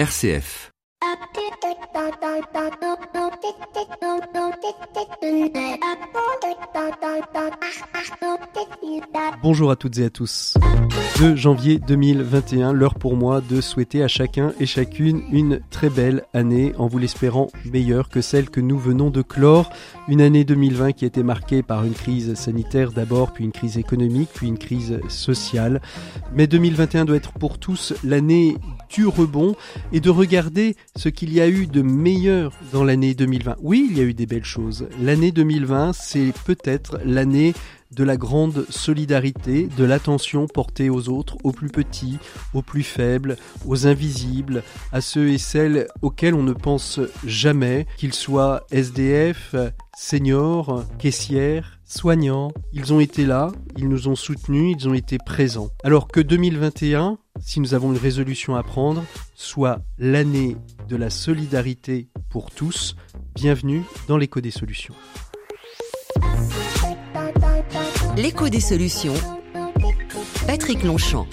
RCF. Bonjour à toutes et à tous. 2 janvier 2021, l'heure pour moi de souhaiter à chacun et chacune une très belle année en vous l'espérant meilleure que celle que nous venons de clore. Une année 2020 qui a été marquée par une crise sanitaire d'abord, puis une crise économique, puis une crise sociale. Mais 2021 doit être pour tous l'année du rebond et de regarder ce qu'il y a eu de meilleur dans l'année 2020. Oui, il y a eu des belles choses. L'année 2020, c'est peut-être l'année de la grande solidarité, de l'attention portée aux autres, aux plus petits, aux plus faibles, aux invisibles, à ceux et celles auxquels on ne pense jamais, qu'ils soient SDF, seniors, caissières, soignants. Ils ont été là, ils nous ont soutenus, ils ont été présents. Alors que 2021, si nous avons une résolution à prendre, soit l'année de la solidarité pour tous, bienvenue dans l'écho des solutions. L'écho des solutions. Patrick Longchamp.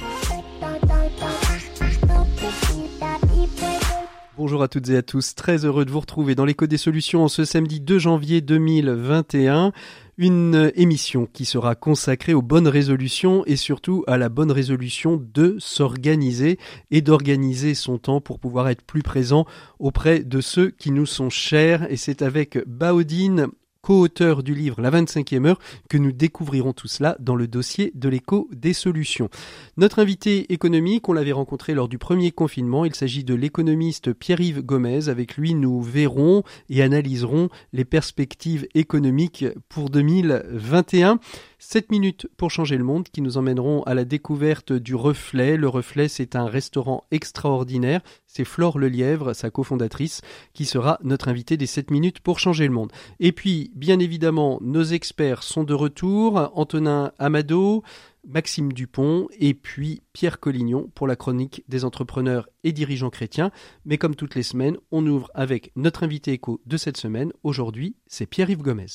Bonjour à toutes et à tous, très heureux de vous retrouver dans l'écho des solutions ce samedi 2 janvier 2021 une émission qui sera consacrée aux bonnes résolutions et surtout à la bonne résolution de s'organiser et d'organiser son temps pour pouvoir être plus présent auprès de ceux qui nous sont chers. Et c'est avec Baudine co-auteur du livre La 25e heure, que nous découvrirons tout cela dans le dossier de l'écho des solutions. Notre invité économique, on l'avait rencontré lors du premier confinement, il s'agit de l'économiste Pierre-Yves Gomez. Avec lui, nous verrons et analyserons les perspectives économiques pour 2021. 7 minutes pour changer le monde qui nous emmèneront à la découverte du Reflet. Le Reflet, c'est un restaurant extraordinaire. C'est Flore Lelièvre, sa cofondatrice, qui sera notre invitée des 7 minutes pour changer le monde. Et puis, bien évidemment, nos experts sont de retour. Antonin Amado, Maxime Dupont et puis Pierre Collignon pour la chronique des entrepreneurs et dirigeants chrétiens. Mais comme toutes les semaines, on ouvre avec notre invité écho de cette semaine. Aujourd'hui, c'est Pierre-Yves Gomez.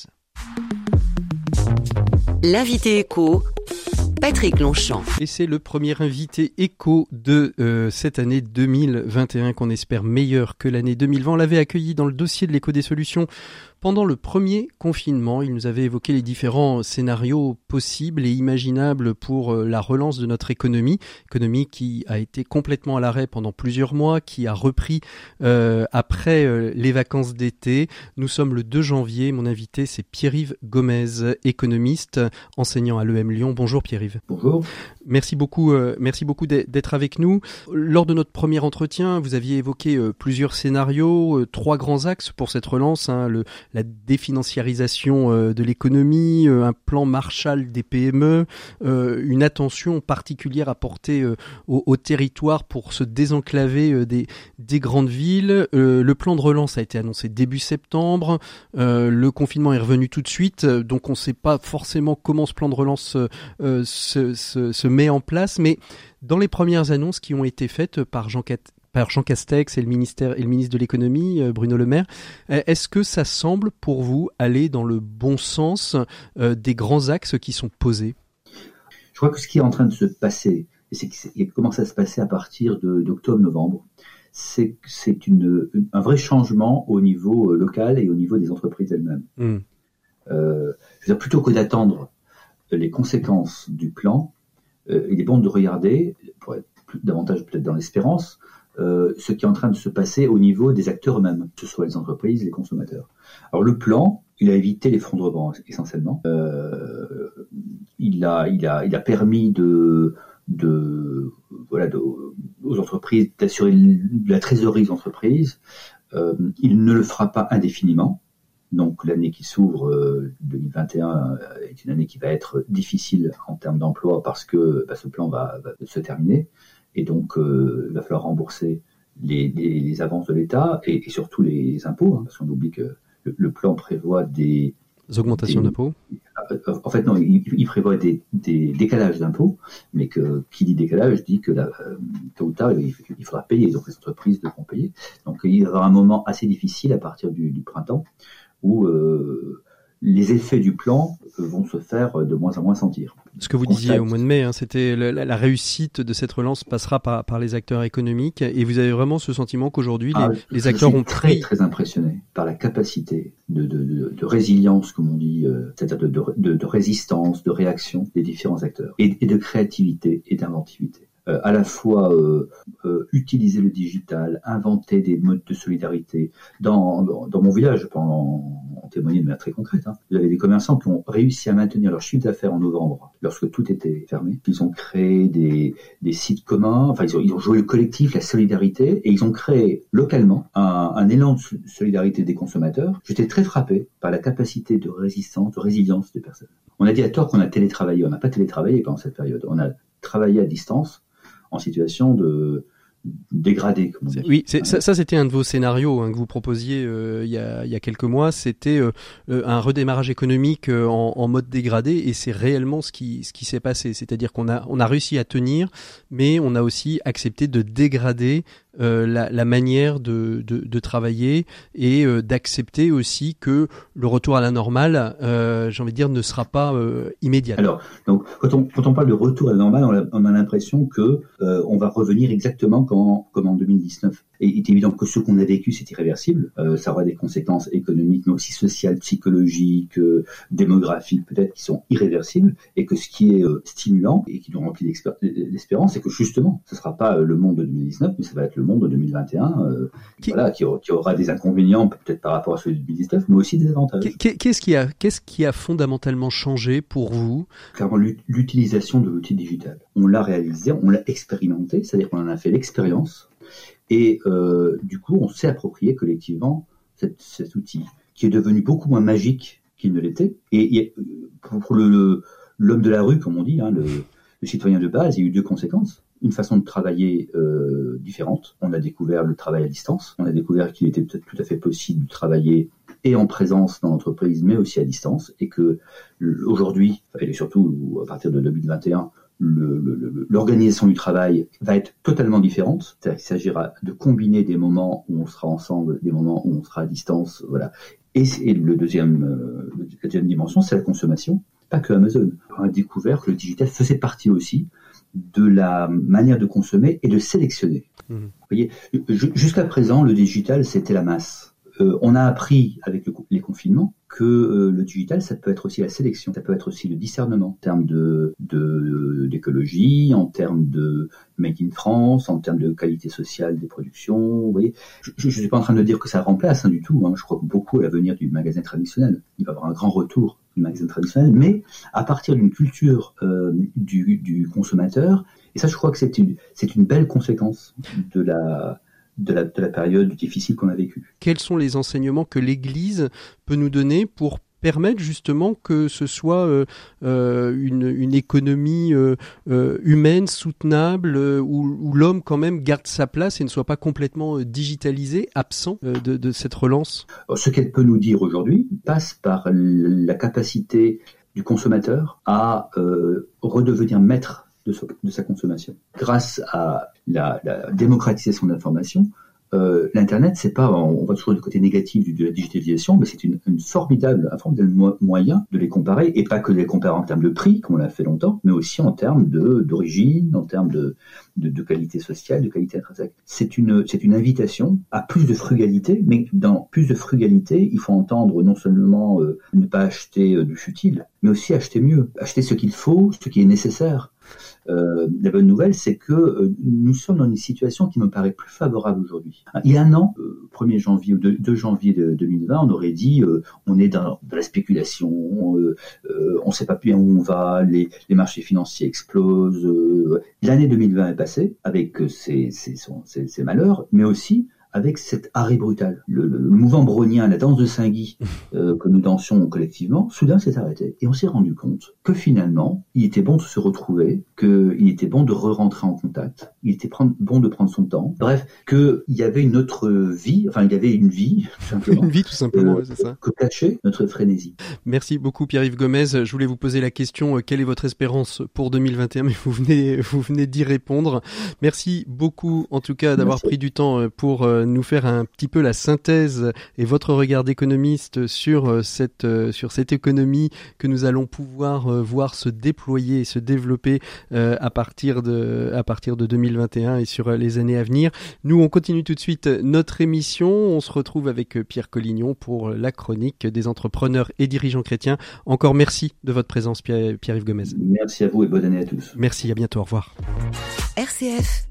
L'invité écho, Patrick Longchamp. Et c'est le premier invité écho de euh, cette année 2021 qu'on espère meilleur que l'année 2020. On l'avait accueilli dans le dossier de l'écho des solutions pendant le premier confinement, il nous avait évoqué les différents scénarios possibles et imaginables pour euh, la relance de notre économie, économie qui a été complètement à l'arrêt pendant plusieurs mois, qui a repris euh, après euh, les vacances d'été. Nous sommes le 2 janvier. Mon invité, c'est Pierre-Yves Gomez, économiste, enseignant à l'EM Lyon. Bonjour Pierre-Yves. Bonjour. Merci beaucoup, merci beaucoup d'être avec nous. Lors de notre premier entretien, vous aviez évoqué plusieurs scénarios, trois grands axes pour cette relance. Hein, le, la définanciarisation euh, de l'économie, euh, un plan Marshall des PME, euh, une attention particulière apportée au, au, territoire pour se désenclaver des, des grandes villes. le plan de relance a été annoncé début septembre. le confinement est revenu tout de suite, donc on ne sait pas forcément comment ce plan de relance se, met en place, mais dans les premières annonces qui ont été faites par Jean, par Jean Castex et le, ministère, et le ministre de l'économie, euh, Bruno Le Maire. Euh, est-ce que ça semble pour vous aller dans le bon sens euh, des grands axes qui sont posés? Je crois que ce qui est en train de se passer, et c'est qui commence à se passer à partir d'octobre-novembre, c'est un vrai changement au niveau local et au niveau des entreprises elles-mêmes. Hmm. Euh, je veux dire, plutôt que d'attendre les conséquences du plan, il est bon de regarder, pour être davantage peut-être dans l'espérance, euh, ce qui est en train de se passer au niveau des acteurs eux-mêmes, que ce soit les entreprises, les consommateurs. Alors le plan, il a évité l'effondrement essentiellement. Euh, il a, il a, il a permis de, voilà, de, aux entreprises d'assurer la trésorerie des entreprises. Euh, il ne le fera pas indéfiniment. Donc l'année qui s'ouvre, 2021, euh, est une année qui va être difficile en termes d'emploi parce que bah, ce plan va, se terminer. Et donc, euh, il va falloir rembourser les, les, avances de l'État et, surtout les impôts, hein, parce qu'on oublie que le, plan prévoit des, augmentations d'impôts euh, En fait, non, il, prévoit des, des décalages d'impôts, mais que qui dit décalage dit que là, euh, tôt ou tard, il, faudra payer, donc les entreprises devront payer. Donc il y aura un moment assez difficile à partir du, du printemps où euh, les effets du plan vont se faire de moins en moins sentir. Ce que vous disiez au mois de mai, hein, c'était la, réussite de cette relance passera par, par, les acteurs économiques, et vous avez vraiment ce sentiment qu'aujourd'hui les, ah, les, acteurs ont très très impressionné par la capacité de, de, de, de résilience, comme on dit, euh, c'est-à-dire de, résistance, de réaction des différents acteurs, et, et de créativité et d'inventivité. Euh, à la fois euh, euh, utiliser le digital, inventer des modes de solidarité. Dans, dans, mon village, je peux en, témoigner de manière très concrète. Hein. Vous avez des commerçants qui ont réussi à maintenir leur chiffre d'affaires en novembre, lorsque tout était fermé. Ils ont créé des, des sites communs, enfin ils ont, ils ont, joué le collectif, la solidarité, et ils ont créé localement un, un élan de solidarité des consommateurs. J'étais très frappé par la capacité de résistance, de résilience des personnes. On a dit à tort qu'on a télétravaillé. On n'a pas télétravaillé pendant cette période. On a travaillé à distance en situation de dégradé. Oui, ça, ça c'était un de vos scénarios hein, que vous proposiez euh, il, y a, il, y a, quelques mois. C'était euh, euh, un redémarrage économique en, en, mode dégradé et c'est réellement ce qui, ce qui s'est passé. C'est-à-dire qu'on a, on a réussi à tenir, mais on a aussi accepté de dégrader euh, la, la, manière de, de, de travailler et euh, d'accepter aussi que le retour à la normale, euh, j'ai envie de dire, ne sera pas euh, immédiat. Alors, donc, quand on, quand on parle de retour à la normale, on a, a l'impression que on va revenir exactement comme comme en 2019. Et il est évident que ce qu'on a vécu, c'est irréversible. ça aura des conséquences économiques, mais aussi sociales, psychologiques, démographiques, peut-être, qui sont irréversibles. Et que ce qui est stimulant et qui nous remplit d'espérance, c'est que justement, ce sera pas le monde de 2019, mais ça va être le monde de 2021, euh, qui... Voilà, qui, aura des inconvénients peut-être par rapport à celui de 2019, mais aussi des avantages. Qu'est-ce qui a, qu'est-ce qui a fondamentalement changé pour vous? Clairement, l'utilisation de l'outil digital. On l'a réalisé, on l'a expérimenté, c'est-à-dire qu'on en a fait l'expérience, et euh, du coup, on s'est approprié collectivement cet outil, qui est devenu beaucoup moins magique qu'il ne l'était. Et, pour le l'homme de la rue, comme on dit, hein, le, le citoyen de base, il y a eu deux conséquences une façon de travailler euh, différente. On a découvert le travail à distance. On a découvert qu'il était peut-être tout à fait possible de travailler et en présence dans l'entreprise, mais aussi à distance, et que aujourd'hui, et surtout à partir de 2021, l'organisation du travail va être totalement différente. Il s'agira de combiner des moments où on sera ensemble, des moments où on sera à distance, voilà. Et, le deuxième, euh, la deuxième dimension, c'est la consommation. Pas que Amazon. On a découvert que le digital faisait partie aussi de la manière de consommer et de sélectionner. Mmh. Vous voyez, jusqu'à présent, le digital, c'était la masse. Euh, on a appris avec les confinements que euh, le digital, ça peut être aussi la sélection, ça peut être aussi le discernement en termes de d'écologie, en termes de made in France, en termes de qualité sociale des productions. Vous voyez, je ne suis pas en train de dire que ça remplace hein, du tout. Hein. Je crois beaucoup à l'avenir du magasin traditionnel. Il va y avoir un grand retour du magasin traditionnel, mais à partir d'une culture euh, du, du, consommateur. Et ça, je crois que c'est une, c'est une belle conséquence de la, de la, de la période difficile qu'on a vécue. Quels sont les enseignements que l'Église peut nous donner pour permettre justement que ce soit euh, euh une, une, économie euh, humaine, soutenable, où, où l'homme quand même garde sa place et ne soit pas complètement digitalisé, absent de, de, cette relance? Ce qu'elle peut nous dire aujourd'hui passe par la capacité du consommateur à redevenir maître de, de, sa consommation. Grâce à la, la démocratisation de l'information, euh, l'internet, c'est pas, on voit toujours du côté négatif de la digitalisation, mais c'est une, une, formidable, un formidable moyen de les comparer, et pas que de les comparer en termes de prix, comme on l'a fait longtemps, mais aussi en termes d'origine, en termes de, de, de, qualité sociale, de qualité intrinsèque. C'est une, c'est une invitation à plus de frugalité, mais dans plus de frugalité, il faut entendre non seulement euh, ne pas acheter euh, du futile, mais aussi acheter mieux, acheter ce qu'il faut, ce qui est nécessaire. Euh, la bonne nouvelle, c'est que euh, nous sommes dans une situation qui me paraît plus favorable aujourd'hui. Il y a un an, 1er euh, janvier ou 2, janvier de 2020, on aurait dit on est dans, la spéculation, on ne sait pas bien où on va, les, les marchés financiers explosent. L'année 2020 est passée avec ses, ses, ses malheurs, mais aussi avec cet arrêt brutal. Le, le, mouvement brownien, la danse de Saint-Guy euh, que nous dansions collectivement, soudain s'est arrêté. Et on s'est rendu compte que finalement, il était bon de se retrouver, qu'il était bon de re-rentrer en contact, il était bon de prendre son temps. Bref, qu'il y avait une autre vie, enfin il y avait une vie, tout simplement. une vie tout simplement, euh, c'est ça. Que cachait notre frénésie. Merci beaucoup Pierre-Yves Gomez. Je voulais vous poser la question, euh, quelle est votre espérance pour 2021 Mais vous venez, vous venez d'y répondre. Merci beaucoup en tout cas d'avoir pris du temps pour euh, nous faire un petit peu la synthèse et votre regard d'économiste sur euh, cette sur cette économie que nous allons pouvoir voir se déployer et se développer à partir de à partir de 2021 et sur les années à venir. Nous, on continue tout de suite notre émission. On se retrouve avec Pierre Collignon pour la chronique des entrepreneurs et dirigeants chrétiens. Encore merci de votre présence, Pierre-Yves Gomez. Merci à vous et bonne année à tous. Merci, à bientôt. Au revoir. RCF,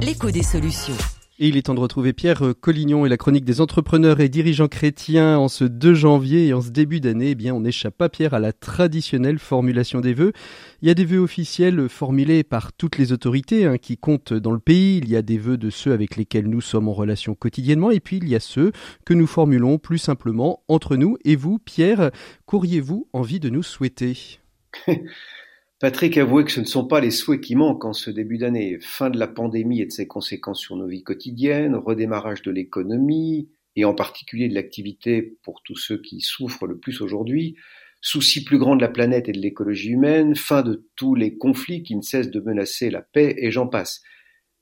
l'écho des solutions. Et il est temps de retrouver Pierre Collignon et la chronique des entrepreneurs et dirigeants chrétiens en ce 2 janvier et en ce début d'année. Eh bien, on n'échappe pas, Pierre, à la traditionnelle formulation des vœux. Il y a des vœux officiels formulés par toutes les autorités hein, qui comptent dans le pays. Il y a des vœux de ceux avec lesquels nous sommes en relation quotidiennement. Et puis, il y a ceux que nous formulons plus simplement entre nous. Et vous, Pierre, qu'auriez-vous envie de nous souhaiter? Patrick avouait que ce ne sont pas les souhaits qui manquent en ce début d'année. Fin de la pandémie et de ses conséquences sur nos vies quotidiennes, redémarrage de l'économie, et en particulier de l'activité pour tous ceux qui souffrent le plus aujourd'hui, souci plus grand de la planète et de l'écologie humaine, fin de tous les conflits qui ne cessent de menacer la paix, et j'en passe.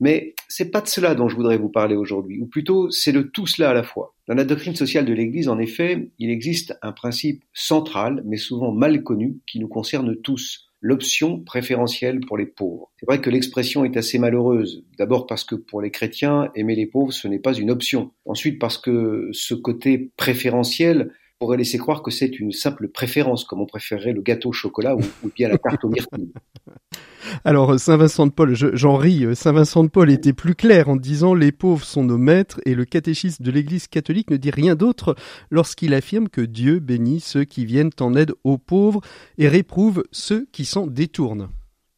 Mais c'est pas de cela dont je voudrais vous parler aujourd'hui, ou plutôt c'est de tout cela à la fois. Dans la doctrine sociale de l'Église, en effet, il existe un principe central, mais souvent mal connu, qui nous concerne tous l'option préférentielle pour les pauvres. C'est vrai que l'expression est assez malheureuse. D'abord parce que pour les chrétiens, aimer les pauvres, ce n'est pas une option. Ensuite parce que ce côté préférentiel pourrait laisser croire que c'est une simple préférence, comme on préférerait le gâteau au chocolat ou, bien la tarte aux myrtilles. Alors Saint Vincent de Paul, j'en ris, Saint Vincent de Paul était plus clair en disant les pauvres sont nos maîtres et le catéchisme de l'Église catholique ne dit rien d'autre lorsqu'il affirme que Dieu bénit ceux qui viennent en aide aux pauvres et réprouve ceux qui s'en détournent.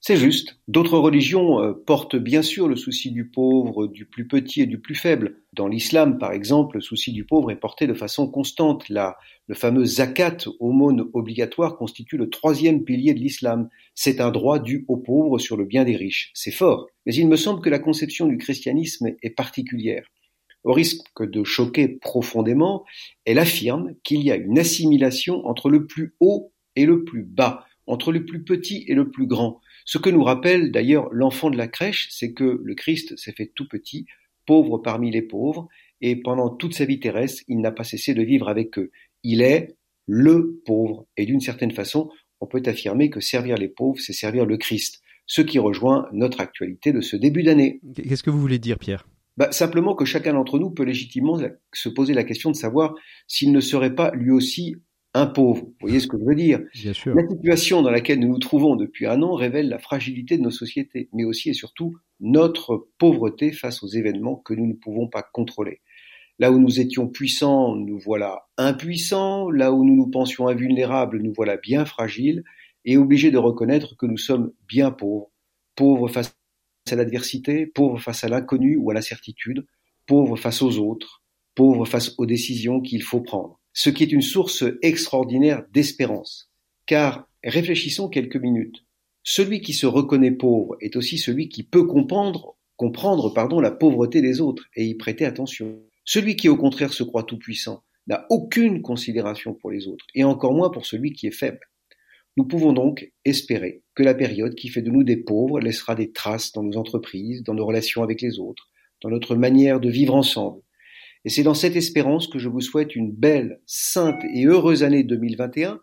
C'est juste. D'autres religions euh, portent bien sûr le souci du pauvre, du plus petit et du plus faible. Dans l'islam, par exemple, le souci du pauvre est porté de façon constante. La, le fameux zakat, aumône obligatoire, constitue le troisième pilier de l'islam. C'est un droit dû aux pauvres sur le bien des riches. C'est fort. Mais il me semble que la conception du christianisme est particulière. Au risque de choquer profondément, elle affirme qu'il y a une assimilation entre le plus haut et le plus bas, entre le plus petit et le plus grand. Ce que nous rappelle d'ailleurs l'enfant de la crèche, c'est que le Christ s'est fait tout petit, pauvre parmi les pauvres, et pendant toute sa vie terrestre, il n'a pas cessé de vivre avec eux. Il est le pauvre, et d'une certaine façon, on peut affirmer que servir les pauvres, c'est servir le Christ, ce qui rejoint notre actualité de ce début d'année. Qu'est-ce que vous voulez dire, Pierre? Bah, Simplement que chacun d'entre nous peut légitimement se poser la question de savoir s'il ne serait pas lui aussi un pauvre. Vous voyez ce que je veux dire? La situation dans laquelle nous nous trouvons depuis un an révèle la fragilité de nos sociétés, mais aussi et surtout notre pauvreté face aux événements que nous ne pouvons pas contrôler. Là où nous étions puissants, nous voilà impuissants. Là où nous nous pensions invulnérables, nous voilà bien fragiles et obligés de reconnaître que nous sommes bien pauvres. Pauvres face à l'adversité, pauvres face à l'inconnu ou à l'incertitude, pauvres face aux autres, pauvres face aux décisions qu'il faut prendre ce qui est une source extraordinaire d'espérance. Car réfléchissons quelques minutes. Celui qui se reconnaît pauvre est aussi celui qui peut comprendre, comprendre pardon, la pauvreté des autres et y prêter attention. Celui qui au contraire se croit tout-puissant n'a aucune considération pour les autres, et encore moins pour celui qui est faible. Nous pouvons donc espérer que la période qui fait de nous des pauvres laissera des traces dans nos entreprises, dans nos relations avec les autres, dans notre manière de vivre ensemble, et c'est dans cette espérance que je vous souhaite une belle, sainte et heureuse année 2021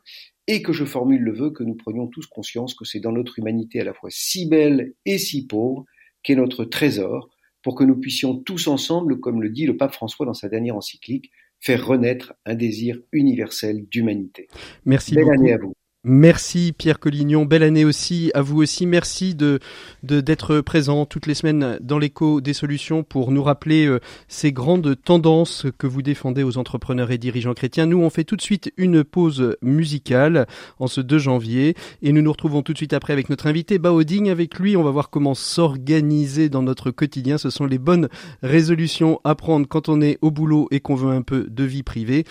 et que je formule le vœu que nous prenions tous conscience que c'est dans notre humanité à la fois si belle et si pauvre qu'est notre trésor pour que nous puissions tous ensemble, comme le dit le pape François dans sa dernière encyclique, faire renaître un désir universel d'humanité. Merci Belle année à vous. Merci Pierre Collignon, belle année aussi à vous aussi. Merci de d'être présent toutes les semaines dans l'écho des solutions pour nous rappeler euh, ces grandes tendances que vous défendez aux entrepreneurs et dirigeants chrétiens. Nous on fait tout de suite une pause musicale en ce 2 janvier et nous nous retrouvons tout de suite après avec notre invité Baoding. Avec lui, on va voir comment s'organiser dans notre quotidien. Ce sont les bonnes résolutions à prendre quand on est au boulot et qu'on veut un peu de vie privée.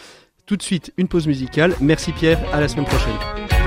Tout de suite, une pause musicale. Merci Pierre, à la semaine prochaine.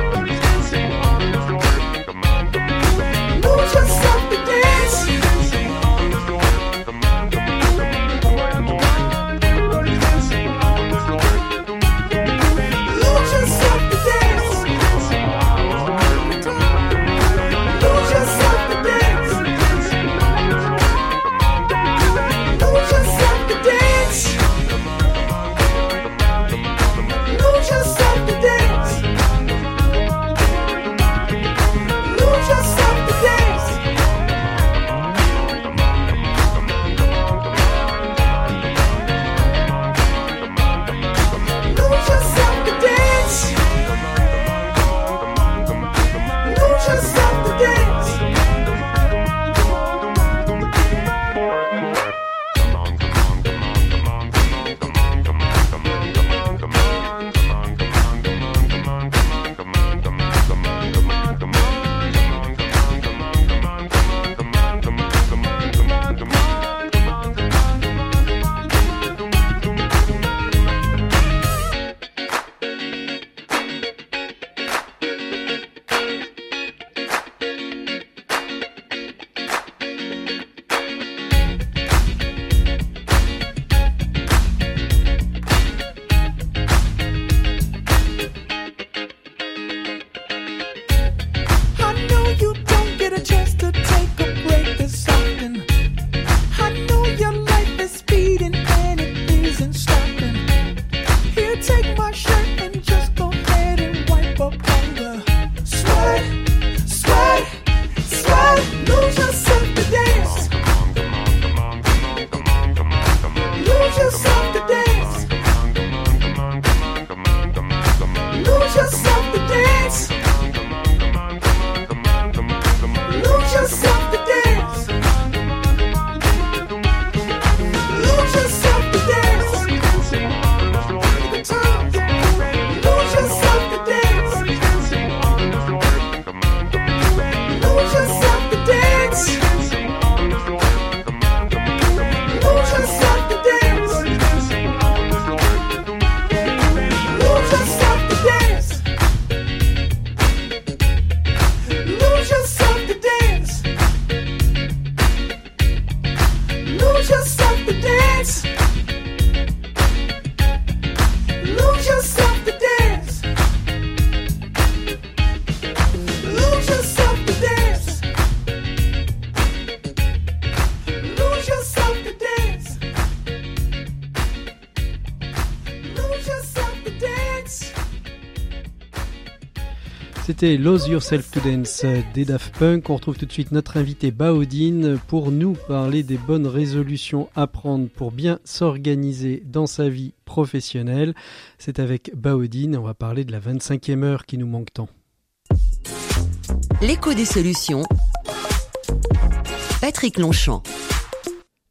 Lose Yourself to Dance des Daft Punk. On retrouve tout de suite notre invité Baodine pour nous parler des bonnes résolutions à prendre pour bien s'organiser dans sa vie professionnelle. C'est avec Baodine, on va parler de la 25e heure qui nous manque tant. L'écho des solutions. Patrick Longchamp.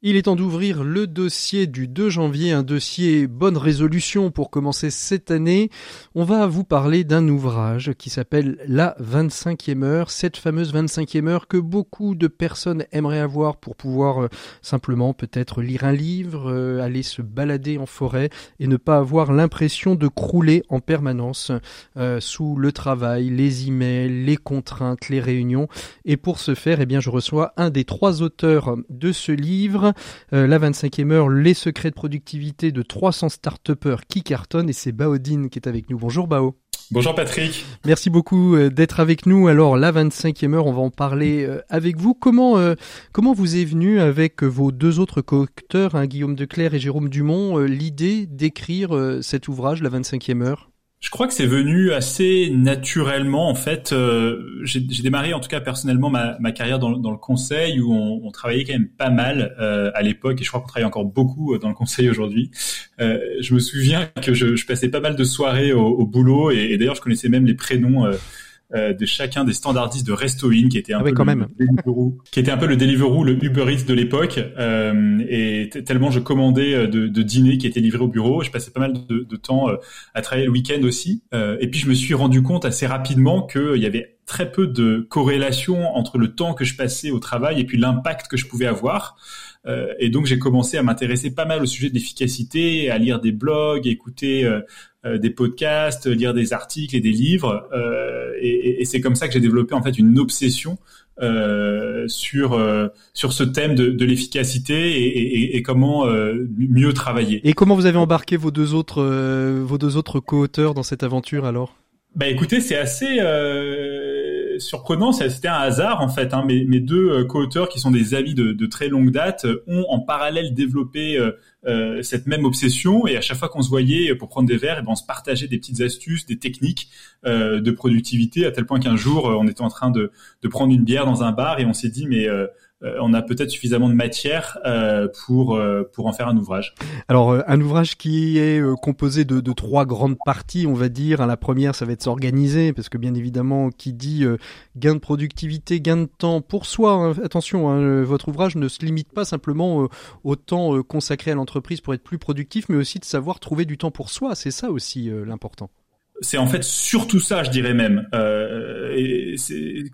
Il est temps d'ouvrir le dossier du 2 janvier, un dossier bonne résolution pour commencer cette année. On va vous parler d'un ouvrage qui s'appelle La 25e heure, cette fameuse 25e heure que beaucoup de personnes aimeraient avoir pour pouvoir euh, simplement peut-être lire un livre, euh, aller se balader en forêt et ne pas avoir l'impression de crouler en permanence euh, sous le travail, les emails, les contraintes, les réunions. Et pour ce faire, eh bien, je reçois un des trois auteurs de ce livre. Euh, la 25e heure, les secrets de productivité de 300 start qui cartonnent et c'est Baodine qui est avec nous. Bonjour Bao. Bonjour Patrick. Merci beaucoup euh, d'être avec nous. Alors la 25e heure, on va en parler euh, avec vous. Comment comment vous est venu avec vos deux autres co-auteurs, hein, Guillaume Declerc et Jérôme Dumont, l'idée d'écrire cet ouvrage, la 25e heure? Je crois que c'est venu assez naturellement. En fait, euh, j'ai démarré en tout cas personnellement ma, ma carrière dans, dans, le conseil où on, on, travaillait quand même pas mal euh, à l'époque et je crois qu'on travaille encore beaucoup euh, dans le conseil aujourd'hui. Euh, je me souviens que je, je, passais pas mal de soirées au, au boulot et, et d'ailleurs je connaissais même les prénoms euh, euh, de chacun des standardistes de Restoin, qui était un ah peu le Deliveroo, qui était un peu le Deliveroo, le Uber Eats de l'époque. Euh, et tellement je commandais euh, de, de dîners qui étaient livrés au bureau, je passais pas mal de, de temps à travailler le week-end aussi. et puis je me suis rendu compte assez rapidement qu'il y avait très peu de corrélation entre le temps que je passais au travail et puis l'impact que je pouvais avoir. Euh, et donc j'ai commencé à m'intéresser pas mal au sujet de l'efficacité, à lire des blogs, écouter euh, euh, des podcasts, lire des articles et des livres. et, et c'est comme ça que j'ai développé en fait une obsession euh, sur sur ce thème de, de l'efficacité et, et, et, comment mieux travailler. Et comment vous avez embarqué vos deux autres vos deux autres co-auteurs dans cette aventure alors? Bah écoutez, c'est assez surprenant, c'était un hasard en fait. Hein. Mes, mes, deux euh, co-auteurs, qui sont des amis de, de, très longue date, euh, ont en parallèle développé euh, euh, cette même obsession. Et à chaque fois qu'on se voyait pour prendre des verres, et eh ben on se partageait des petites astuces, des techniques euh, de productivité, à tel point qu'un jour, on était en train de, de, prendre une bière dans un bar et on s'est dit, mais on a peut-être suffisamment de matière euh, pour euh, pour en faire un ouvrage. Alors un ouvrage qui est composé de, de, trois grandes parties, on va dire. La première, ça va être s'organiser, parce que bien évidemment, qui dit gain de productivité, gain de temps pour soi. Hein, attention, hein, votre ouvrage ne se limite pas simplement au temps consacré à l'entreprise pour être plus productif, mais aussi de savoir trouver du temps pour soi. C'est ça aussi l'important c'est en fait surtout ça, je dirais même. Euh, et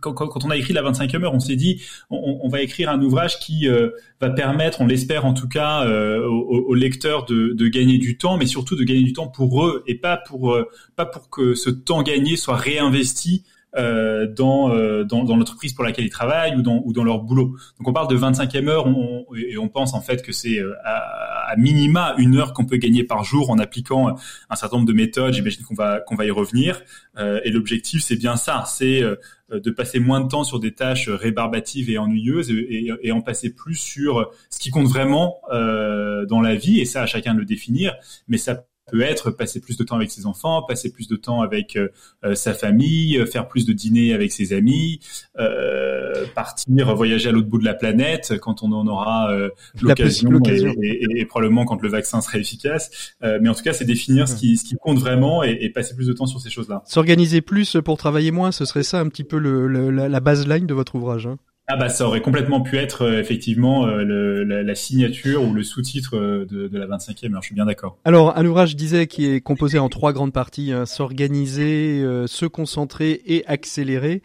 quand, on a écrit la 25e heure, on s'est dit, on, va écrire un ouvrage qui euh, va permettre, on l'espère en tout cas, euh, aux, lecteurs de, gagner du temps, mais surtout de gagner du temps pour eux et pas pour euh, pas pour que ce temps gagné soit réinvesti dans, dans, l'entreprise pour laquelle ils travaillent ou dans, ou dans leur boulot. Donc on parle de 25e heure et on pense en fait que c'est à, à, minima une heure qu'on peut gagner par jour en appliquant un certain nombre de méthodes. J'imagine qu'on va qu'on va y revenir. Euh, et l'objectif c'est bien ça, c'est de passer moins de temps sur des tâches rébarbatives et ennuyeuses et, et, en passer plus sur ce qui compte vraiment euh, dans la vie et ça à chacun de le définir mais ça peut être passer plus de temps avec ses enfants, passer plus de temps avec euh, euh, sa famille, euh, faire plus de dîners avec ses amis, euh, partir voyager à l'autre bout de la planète quand on en aura l'occasion et, et, probablement quand le vaccin sera efficace. mais en tout cas, c'est définir ce qui, ce qui compte vraiment et, et, passer plus de temps sur ces choses-là. S'organiser plus pour travailler moins, ce serait ça un petit peu le, la, la baseline de votre ouvrage. Hein ah bah ça aurait complètement pu être euh, effectivement euh, la, signature ou le sous-titre euh, de, la 25e heure, je suis bien d'accord. Alors un ouvrage, je disais, qui est composé en trois grandes parties, hein, s'organiser, se concentrer et accélérer.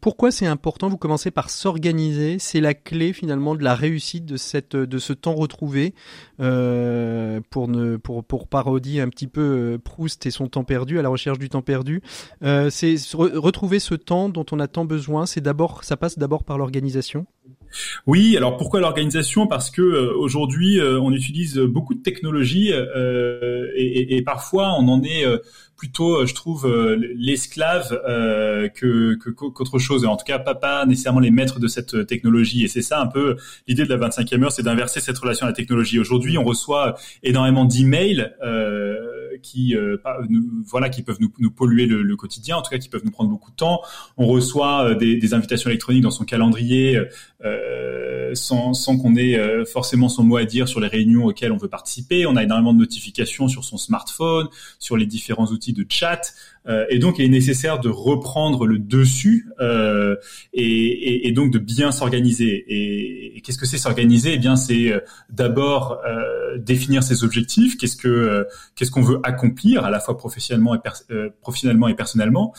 pourquoi c'est important Vous commencez par s'organiser, c'est la clé finalement de la réussite de, cette, de ce temps retrouvé. Pour, ne, pour, pour parodier un petit peu Proust et son temps perdu, à la recherche du temps perdu. c'est retrouver ce temps dont on a tant besoin, c'est d'abord, ça passe d'abord par l'organisation oui, alors pourquoi l'organisation? Parce que euh, aujourd'hui, euh, on utilise beaucoup de technologies euh, et, et, parfois on en est plutôt, je trouve, l'esclave que qu'autre chose. En tout cas, pas, pas nécessairement les maîtres de cette technologie. Et c'est ça un peu l'idée de la 25e heure, c'est d'inverser cette relation à la technologie. Aujourd'hui, on reçoit énormément d'emails. Euh, qui euh, voilà qui peuvent nous, nous polluer le, le, quotidien, en tout cas qui peuvent nous prendre beaucoup de temps. On reçoit euh, des, des invitations électroniques dans son calendrier euh, sans, sans qu'on ait euh, forcément son mot à dire sur les réunions auxquelles on veut participer. On a énormément de notifications sur son smartphone, sur les différents outils de chat. Euh, et donc, il est nécessaire de reprendre le dessus euh, et, et, et, donc de bien s'organiser. Et, qu'est-ce que c'est s'organiser? Eh bien, c'est euh, d'abord définir ses objectifs. Qu'est-ce que qu'est-ce qu'on veut accomplir à la fois professionnellement et, professionnellement et personnellement.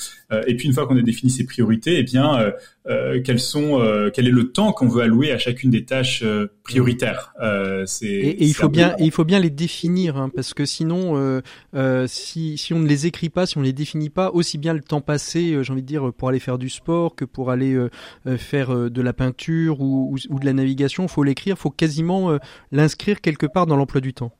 et puis, une fois qu'on a défini ses priorités, eh bien, euh, quels sont, euh, quel est le temps qu'on veut allouer à chacune des tâches euh, prioritaires. c'est, et, il faut bien, il faut bien les définir, hein, parce que sinon, si, si on ne les écrit pas, si on ne les définit pas, aussi bien le temps passé, j'ai envie de dire, pour aller faire du sport que pour aller faire de la peinture ou, ou, ou de la navigation, il faut l'écrire, faut quasiment l'inscrire quelque part dans l'emploi du temps.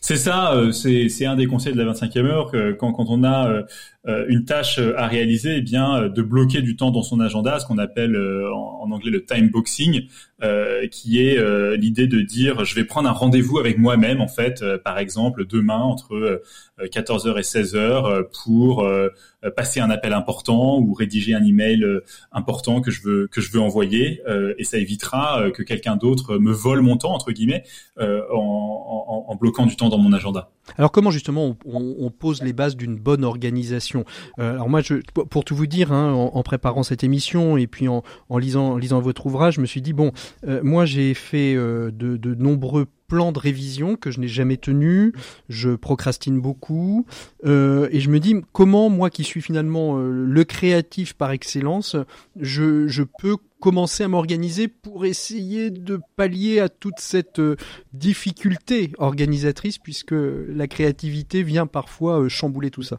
C'est ça, c'est un des conseils de la 25e heure quand, on a euh, une tâche euh, à réaliser, eh bien euh, de bloquer du temps dans son agenda, ce qu'on appelle en, anglais le time boxing, qui est l'idée de dire je vais prendre un rendez-vous avec moi-même en fait, par exemple demain entre 14h et 16h pour passer un appel important ou rédiger un email important que je veux que je veux envoyer et ça évitera que quelqu'un d'autre me vole mon temps entre guillemets en, bloquant du temps dans mon agenda. Alors comment justement on, pose les bases d'une bonne organisation? Euh, alors moi, pour tout vous dire, hein, en, préparant cette émission et puis en, lisant, lisant votre ouvrage, je me suis dit bon, euh, moi j'ai fait euh, de nombreux plans de révision que je n'ai jamais tenu, je procrastine beaucoup, euh, et je me dis comment moi qui suis finalement le créatif par excellence, je, je peux commencer à m'organiser pour essayer de pallier à toute cette difficulté organisatrice puisque la créativité vient parfois chambouler tout ça.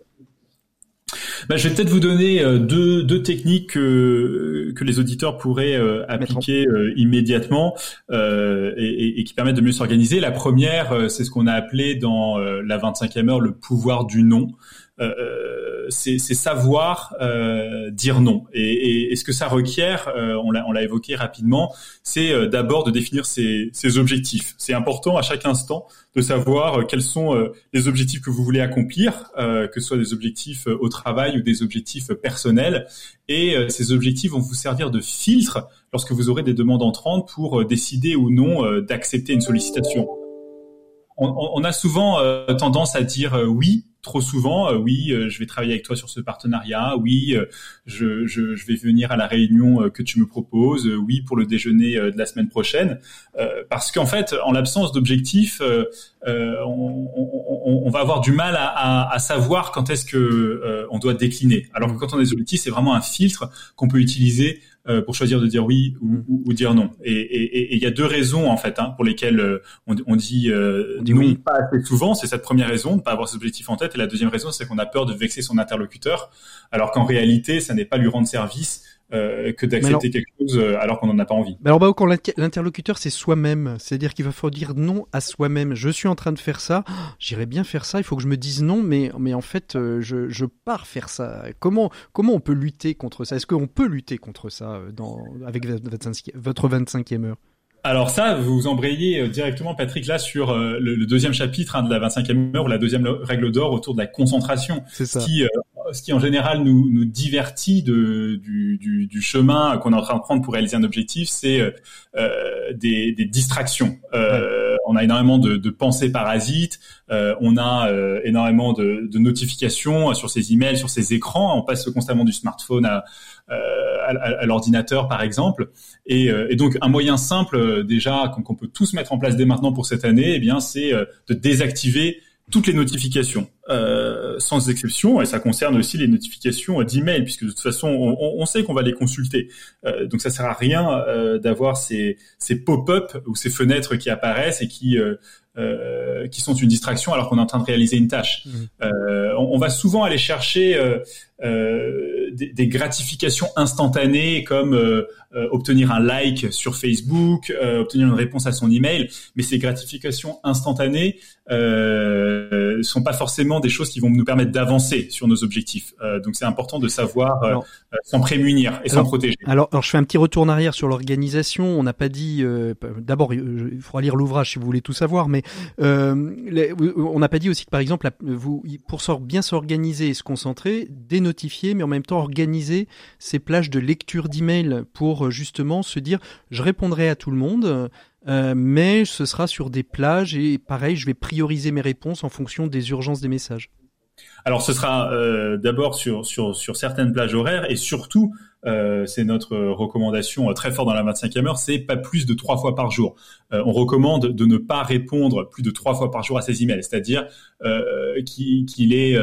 Bah, je vais peut-être vous donner euh, deux, deux techniques que, que les auditeurs pourraient euh, appliquer euh, immédiatement et, et, qui permettent de mieux s'organiser. La première, c'est ce qu'on a appelé dans la 25e heure le pouvoir du non. Euh, c'est savoir euh, dire non. Et, et, ce que ça requiert, euh, on l'a évoqué rapidement, c'est d'abord de définir ses, ses objectifs. C'est important à chaque instant de savoir quels sont les objectifs que vous voulez accomplir, que ce soit des objectifs au travail ou des objectifs personnels. Et ces objectifs vont vous servir de filtre lorsque vous aurez des demandes entrantes pour décider ou non d'accepter une sollicitation. On, on, a souvent tendance à dire oui trop souvent, euh, oui, euh, je vais travailler avec toi sur ce partenariat, oui, euh, je, je, je, vais venir à la réunion que tu me proposes, oui, pour le déjeuner de la semaine prochaine, parce qu'en fait, en l'absence d'objectifs, on, on, on, va avoir du mal à, à, à savoir quand est-ce que on doit décliner. Alors que quand on a des objectifs, c'est vraiment un filtre qu'on peut utiliser euh, pour choisir de dire oui ou, mm. ou, dire non. Et il y a deux raisons en fait hein, pour lesquelles euh, on, on, dit, euh, non oui. pas assez souvent. C'est cette première raison de pas avoir ses objectifs en tête, et la deuxième raison c'est qu'on a peur de vexer son interlocuteur, alors qu'en réalité ça n'est pas lui rendre service euh, que d'accepter quelque chose euh, alors qu'on n'en a pas envie. Mais alors bah, quand l'interlocuteur c'est soi-même, c'est-à-dire qu'il va falloir dire non à soi-même. Je suis en train de faire ça, j'irais bien faire ça, il faut que je me dise non, mais, mais en fait euh, je, je pars faire ça. Comment, comment on peut lutter contre ça? Est-ce qu'on peut lutter contre ça dans, avec votre 25e heure? Alors ça, vous embrayez directement, Patrick, là sur le, deuxième chapitre hein, de la 25e heure, ou la deuxième règle d'or autour de la concentration, C'est ça. qui ce qui en général nous, nous divertit de, du, du, du chemin qu'on est en train de prendre pour réaliser un objectif, c'est euh, euh des, des, distractions. Euh, On a énormément de, de pensées parasites, euh, on a euh, énormément de, de, notifications sur ses emails, sur ses écrans. On passe constamment du smartphone à, euh, à, à l'ordinateur, par exemple. Et, et, donc un moyen simple déjà qu'on peut tous mettre en place dès maintenant pour cette année, eh bien c'est de désactiver toutes les notifications, euh, sans exception, et ça concerne aussi les notifications d'email, puisque de toute façon, on, on sait qu'on va les consulter. Euh, donc ça sert à rien euh, d'avoir ces, ces pop-up ou ces fenêtres qui apparaissent et qui euh, euh, qui sont une distraction alors qu'on est en train de réaliser une tâche. Mmh. On, on, va souvent aller chercher des gratifications instantanées comme obtenir un like sur Facebook, obtenir une réponse à son email, mais ces gratifications instantanées euh, sont pas forcément des choses qui vont nous permettre d'avancer sur nos objectifs. Euh, donc c'est important de savoir euh, euh, s'en prémunir et s'en protéger. Alors, alors je fais un petit retour en arrière sur l'organisation. On n'a pas dit. D'abord, il faudra lire l'ouvrage si vous voulez tout savoir, mais on n'a pas dit aussi que par exemple, vous, pour bien s'organiser et se concentrer, dénotifier, mais en même temps organiser ces plages de lecture d'email pour justement se dire, je répondrai à tout le monde. Euh, mais ce sera sur des plages et pareil, je vais prioriser mes réponses en fonction des urgences des messages. Alors ce sera euh, d'abord sur certaines plages horaires et surtout euh, c'est notre recommandation euh, très forte dans la 25e heure, c'est pas plus de trois fois par jour. Euh, on recommande de ne pas répondre plus de trois fois par jour à ces emails, c'est-à-dire qu'il est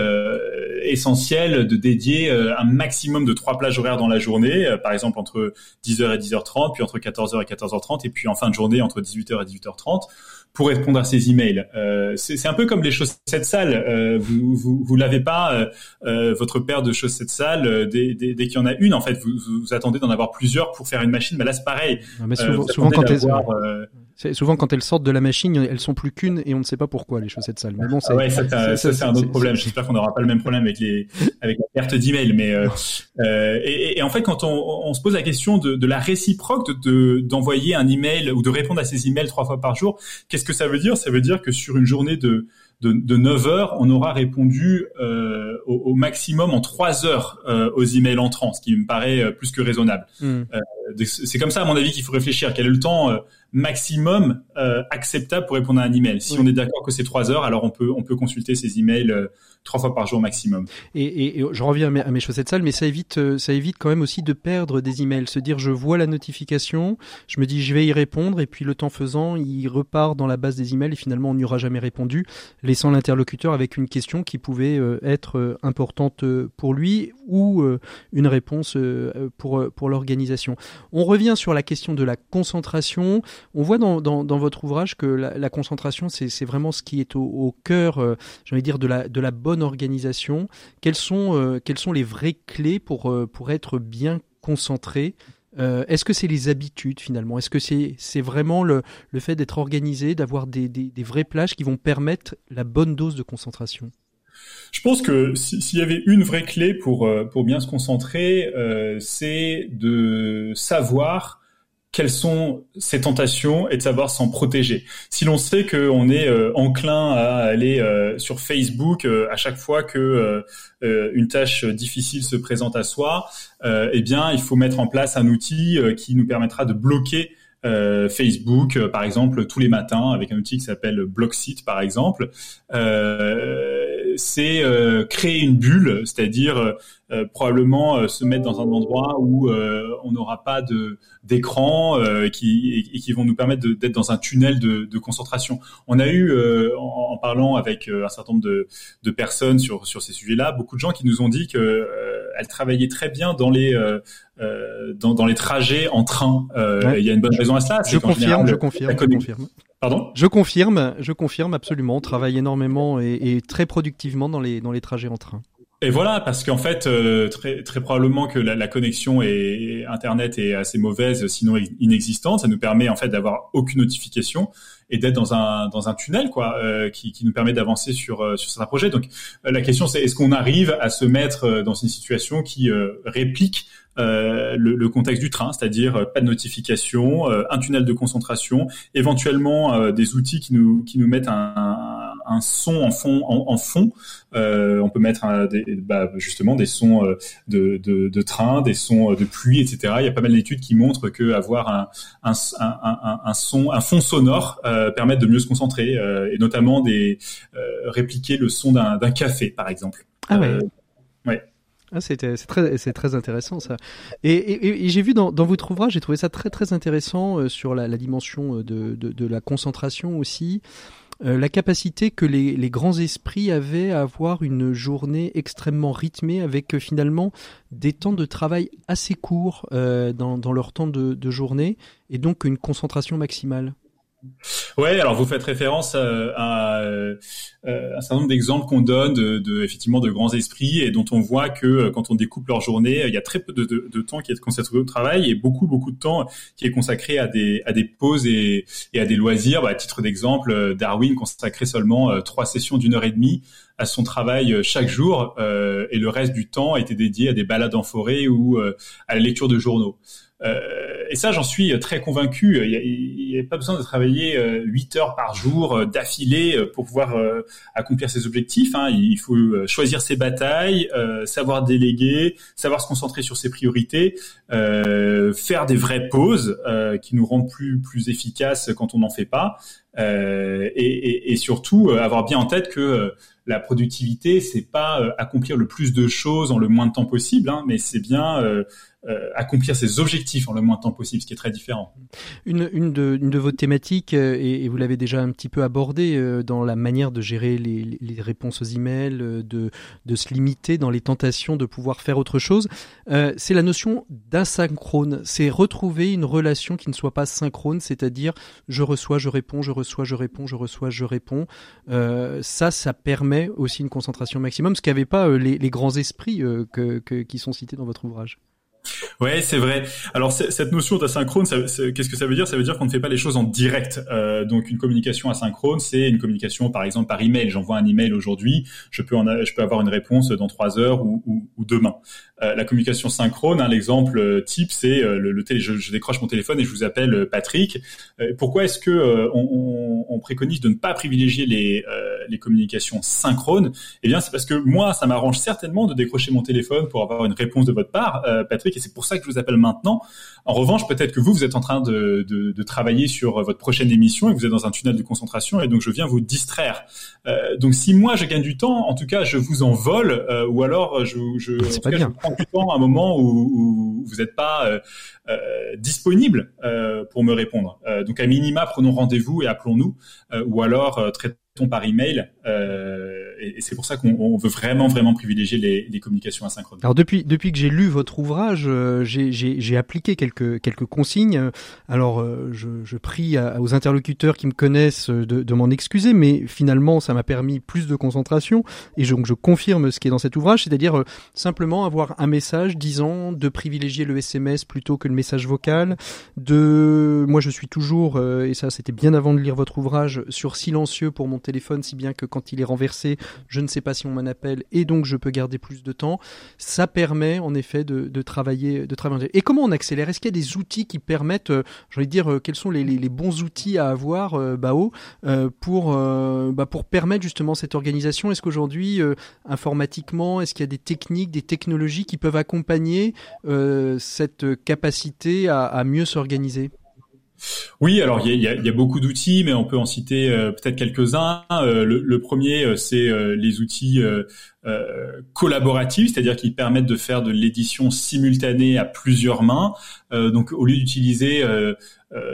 essentiel de dédier un maximum de trois plages horaires dans la journée, par exemple entre 10h et 10h30, puis entre 14h et 14h30, et puis en fin de journée entre 18h et 18h30 pour répondre à ces emails. Euh, c'est un peu comme les chaussettes sales. Euh, vous vous, vous l'avez pas euh, euh, votre paire de chaussettes sales dès, dès, dès qu'il y en a une. En fait, vous, vous attendez d'en avoir plusieurs pour faire une machine. Mais là, c'est pareil. mais souvent, souvent quand souvent quand elles sortent de la machine, elles sont plus qu'une et on ne sait pas pourquoi les chaussettes sales. Mais bon, ah ouais, ça, c'est un autre problème. J'espère qu'on n'aura pas le même problème avec les avec la perte d'emails. Mais et, et, en fait, quand on, on, se pose la question de, de la réciproque de d'envoyer un email ou de répondre à ces emails trois fois par jour, qu'est-ce que ça veut dire? Ça veut dire que sur une journée de, de, 9 heures, on aura répondu euh, au, maximum en 3 heures euh, aux emails entrants, ce qui me paraît euh, plus que raisonnable. Hmm. c'est comme ça, à mon avis, qu'il faut réfléchir. Quel est le temps maximum acceptable pour répondre à un email Si on est d'accord que c'est 3 heures, alors on peut, on peut consulter ces emails trois fois par jour maximum. Et, et, je reviens à mes, chaussettes sales, mais ça évite, euh, ça évite quand même aussi de perdre des emails. Se dire, je vois la notification, je me dis, je vais y répondre, et puis le temps faisant, il repart dans la base des emails, et finalement, on n'y aura jamais répondu, laissant l'interlocuteur avec une question qui pouvait euh, être euh, importante pour lui ou une réponse pour, pour l'organisation. On revient sur la question de la concentration. On voit dans, dans, votre ouvrage que la, concentration, c'est vraiment ce qui est au, cœur, de dire, de la, de la bonne organisation. Quelles sont, euh, quelles sont les vraies clés pour, euh, pour être bien concentré euh, Est-ce que c'est les habitudes finalement? Est-ce que c'est vraiment le, le fait d'être organisé, d'avoir des, des, des vraies plages qui vont permettre la bonne dose de concentration? Je pense que s'il y avait une vraie clé pour, pour bien se concentrer, c'est de savoir quelles sont ces tentations et de savoir s'en protéger. Si l'on sait qu'on est euh, enclin à aller euh, sur Facebook euh, à chaque fois que une tâche difficile se présente à soi, eh bien, il faut mettre en place un outil qui nous permettra de bloquer Facebook, par exemple, tous les matins avec un outil qui s'appelle Blocksit, par exemple. C'est créer une bulle, c'est-à-dire euh, probablement euh, se mettre dans un endroit où euh, on n'aura pas de d'écran qui et, qui vont nous permettre d'être dans un tunnel de, concentration. On a eu en, en, parlant avec un certain nombre de, de personnes sur sur ces sujets-là, beaucoup de gens qui nous ont dit que elles travaillaient très bien dans les dans, dans les trajets en train. Il y a une bonne raison à cela. Je confirme, je confirme, je confirme. Pardon? Je confirme, je confirme absolument. On travaille énormément et, et, très productivement dans les dans les trajets en train. Et voilà, parce qu'en fait, euh, très, très probablement que la, la, connexion est, Internet est assez mauvaise, sinon inexistante. Ça nous permet en fait d'avoir aucune notification et d'être dans un dans un tunnel quoi, euh, qui, qui nous permet d'avancer sur euh, sur certains projets. Donc la question c'est est-ce qu'on arrive à se mettre dans une situation qui réplique euh, le, le, contexte du train, c'est-à-dire pas de notification, un tunnel de concentration, éventuellement des outils qui nous qui nous mettent un un son en fond. En, fond. Euh, on peut mettre des, bah, justement des sons euh, de, de, de, train, des sons euh, de pluie, etc. Il y a pas mal d'études qui montrent que avoir un, un, un, un son, un fond sonore euh, permet de mieux se concentrer et notamment des répliquer le son d'un café, par exemple. Ah ouais. Ah, c'est très, intéressant ça. Et, j'ai vu dans, votre ouvrage, j'ai trouvé ça très très intéressant sur la, dimension de, de, la concentration aussi. Euh, la capacité que les, grands esprits avaient à avoir une journée extrêmement rythmée avec euh, finalement des temps de travail assez courts euh, dans, leur temps de, journée et donc une concentration maximale. Ouais, alors vous faites référence à, un certain nombre d'exemples qu'on donne de, effectivement de grands esprits et dont on voit que quand on découpe leur journée, il y a très peu de, temps qui est consacré au travail et beaucoup beaucoup de temps qui est consacré à des à des pauses et, à des loisirs. Bah, à titre d'exemple, Darwin consacrait seulement trois sessions d'une heure et demie à son travail chaque jour et le reste du temps était dédié à des balades en forêt ou à la lecture de journaux. Euh, et ça, j'en suis très convaincu. Il n'y a, pas besoin de travailler 8 euh, heures par jour euh, d'affilée pour pouvoir accomplir ses objectifs. Hein. Il faut choisir ses batailles, savoir déléguer, savoir se concentrer sur ses priorités, faire des vraies pauses qui nous rendent plus plus efficaces quand on n'en fait pas. Euh, et, surtout avoir bien en tête que la productivité, c'est pas accomplir le plus de choses en le moins de temps possible, hein, mais c'est bien euh, accomplir ses objectifs en le moins de temps possible, ce qui est très différent. Une, une, de, vos thématiques, euh, et, vous l'avez déjà un petit peu abordé euh, dans la manière de gérer les, les, réponses aux emails, de, de se limiter dans les tentations de pouvoir faire autre chose, c'est la notion d'asynchrone. C'est retrouver une relation qui ne soit pas synchrone, c'est-à-dire je reçois, je réponds, je reçois, je réponds, je reçois, je réponds. ça, ça permet aussi une concentration maximum, ce qu'avaient pas les, les, grands esprits que, que, qui sont cités dans votre ouvrage. Ouais, c'est vrai. Alors cette notion d'asynchrone, qu'est-ce que ça veut dire? Ça veut dire qu'on ne fait pas les choses en direct. Euh, donc une communication asynchrone, c'est une communication, par exemple, par email. J'envoie un email aujourd'hui, je peux avoir une réponse dans trois heures ou, demain. Euh, la communication synchrone, hein, l'exemple euh, type, c'est le, le télé, je, décroche mon téléphone et je vous appelle Patrick. pourquoi est-ce que on, préconise de ne pas privilégier les, les communications synchrones? Eh bien, c'est parce que moi, ça m'arrange certainement de décrocher mon téléphone pour avoir une réponse de votre part, Patrick, et c'est pour ça que je vous appelle maintenant. En revanche, peut-être que vous, vous êtes en train de, de, de, travailler sur votre prochaine émission et vous êtes dans un tunnel de concentration et donc je viens vous distraire. Euh, donc si moi je gagne du temps, en tout cas je vous en vole euh, ou alors je, je, en tout cas, je prends du temps à un moment où, où vous n'êtes pas euh, euh disponible euh, pour me répondre. donc à minima, prenons rendez-vous et appelons-nous ou alors traitons par email. Euh, et, c'est pour ça qu'on veut vraiment, vraiment privilégier les, les, communications asynchrones. Alors depuis, depuis que j'ai lu votre ouvrage, euh, j'ai appliqué quelques, quelques consignes. Alors euh, je, je prie aux interlocuteurs qui me connaissent de, de m'en excuser, mais finalement ça m'a permis plus de concentration. Et donc je confirme ce qui est dans cet ouvrage, c'est-à-dire euh, simplement avoir un message disant de privilégier le SMS plutôt que le message vocal. De, moi je suis toujours, et ça c'était bien avant de lire votre ouvrage, sur silencieux pour mon téléphone, si bien que quand il est renversé, je ne sais pas si on m'en appelle et donc je peux garder plus de temps. Ça permet en effet de, travailler, de travailler. Et comment on accélère? Est-ce qu'il y a des outils qui permettent, euh, j'ai dire, euh, quels sont les, bons outils à avoir, euh, Bao, pour bah, pour permettre justement cette organisation? Est-ce qu'aujourd'hui, informatiquement, est-ce qu'il y a des techniques, des technologies qui peuvent accompagner cette capacité à mieux s'organiser? Oui, alors il y a, beaucoup d'outils, mais on peut en citer euh, peut-être quelques-uns. Euh, le, le, premier, euh, c'est les outils collaboratifs, c'est-à-dire qui permettent de faire de l'édition simultanée à plusieurs mains. donc au lieu d'utiliser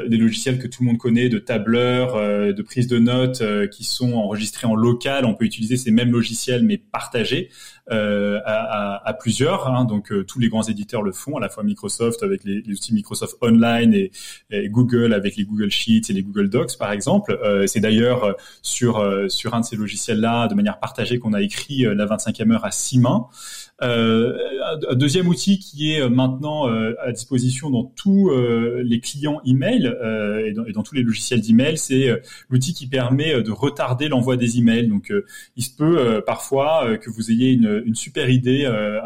des logiciels que tout le monde connaît, de tableurs, de prise de notes, qui sont enregistrés en local, on peut utiliser ces mêmes logiciels mais partagés. Euh, à, à, plusieurs. Hein, donc euh, tous les grands éditeurs le font, à la fois Microsoft avec les, les outils Microsoft Online et, et, Google avec les Google Sheets et les Google Docs par exemple. Euh, c'est d'ailleurs sur sur un de ces logiciels-là, de manière partagée, qu'on a écrit la 25e heure à six mains. Euh, un deuxième outil qui est maintenant à disposition dans tous les clients email et dans, et, dans, tous les logiciels d'email, c'est l'outil qui permet de retarder l'envoi des emails. Donc, il se peut parfois que vous ayez une, super idée euh,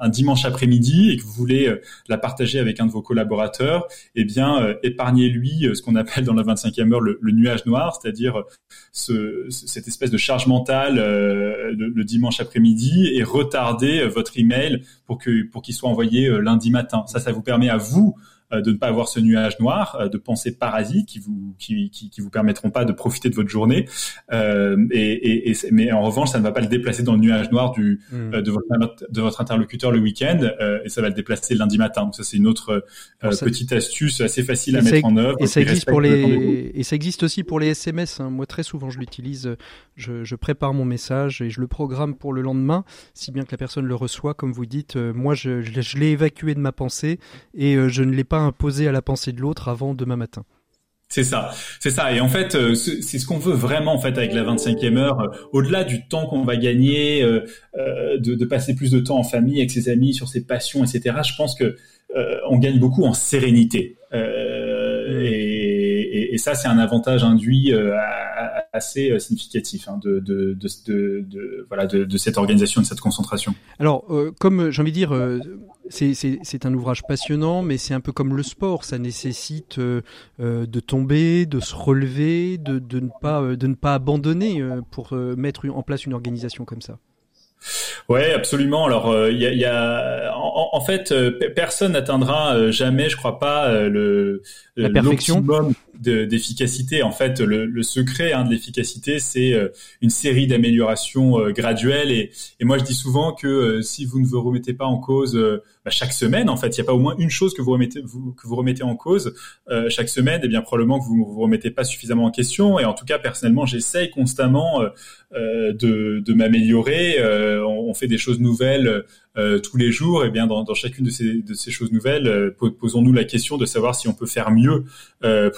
un, dimanche après-midi et que vous voulez euh, la partager avec un de vos collaborateurs, eh bien, euh, épargnez-lui ce qu'on appelle dans la 25e heure le, nuage noir, c'est-à-dire ce, cette espèce de charge mentale le, dimanche après-midi retardez votre email pour pour qu'il soit envoyé lundi matin. Ça, ça vous permet à vous euh, de ne pas avoir ce nuage noir, euh, de pensées parasites qui vous qui, qui, qui, vous permettront pas de profiter de votre journée. Euh, et, et, mais en revanche, ça ne va pas le déplacer dans le nuage noir du hmm. de, votre, de votre interlocuteur le week-end, et ça va le déplacer le lundi matin. Donc ça, c'est une autre petite astuce assez facile à mettre en œuvre. Et ça existe pour les et ça existe aussi pour les SMS. Hein. Moi, très souvent, je l'utilise. Je, je, prépare mon message et je le programme pour le lendemain, si bien que la personne le reçoit, comme vous dites. moi, je, je, je l'ai évacué de ma pensée et je ne l'ai pas imposer à la pensée de l'autre avant demain matin. C'est ça, c'est ça. Et en fait, euh, c'est ce qu'on veut vraiment en fait avec la 25e heure. Euh, au-delà du temps qu'on va gagner, euh, de, de, passer plus de temps en famille avec ses amis, sur ses passions, etc. Je pense que on gagne beaucoup en sérénité. Et, et, ça, c'est un avantage induit assez significatif hein, de, de, de, voilà, de, cette organisation, de cette concentration. Alors, comme j'ai envie de dire c'est un ouvrage passionnant, mais c'est un peu comme le sport. Ça nécessite euh, euh, de tomber, de se relever, de, de, ne, pas, euh, de ne pas abandonner pour mettre en place une organisation comme ça. Ouais, absolument. Alors, il y a, y a en, fait, personne n'atteindra jamais, je crois pas, le la perfection d'efficacité. En fait, le, le secret hein, de l'efficacité, c'est euh, une série d'améliorations euh, graduelles. Et, et, moi, je dis souvent que euh, si vous ne vous remettez pas en cause bah, chaque semaine, en fait, il n'y a pas au moins une chose que vous remettez, que vous remettez en cause chaque semaine, et eh bien probablement que vous ne vous remettez pas suffisamment en question. Et en tout cas, personnellement, j'essaye constamment de, de m'améliorer. On, on, fait des choses nouvelles tous les jours. Et eh bien, dans, dans chacune de ces, de ces choses nouvelles, posons-nous la question de savoir si on peut faire mieux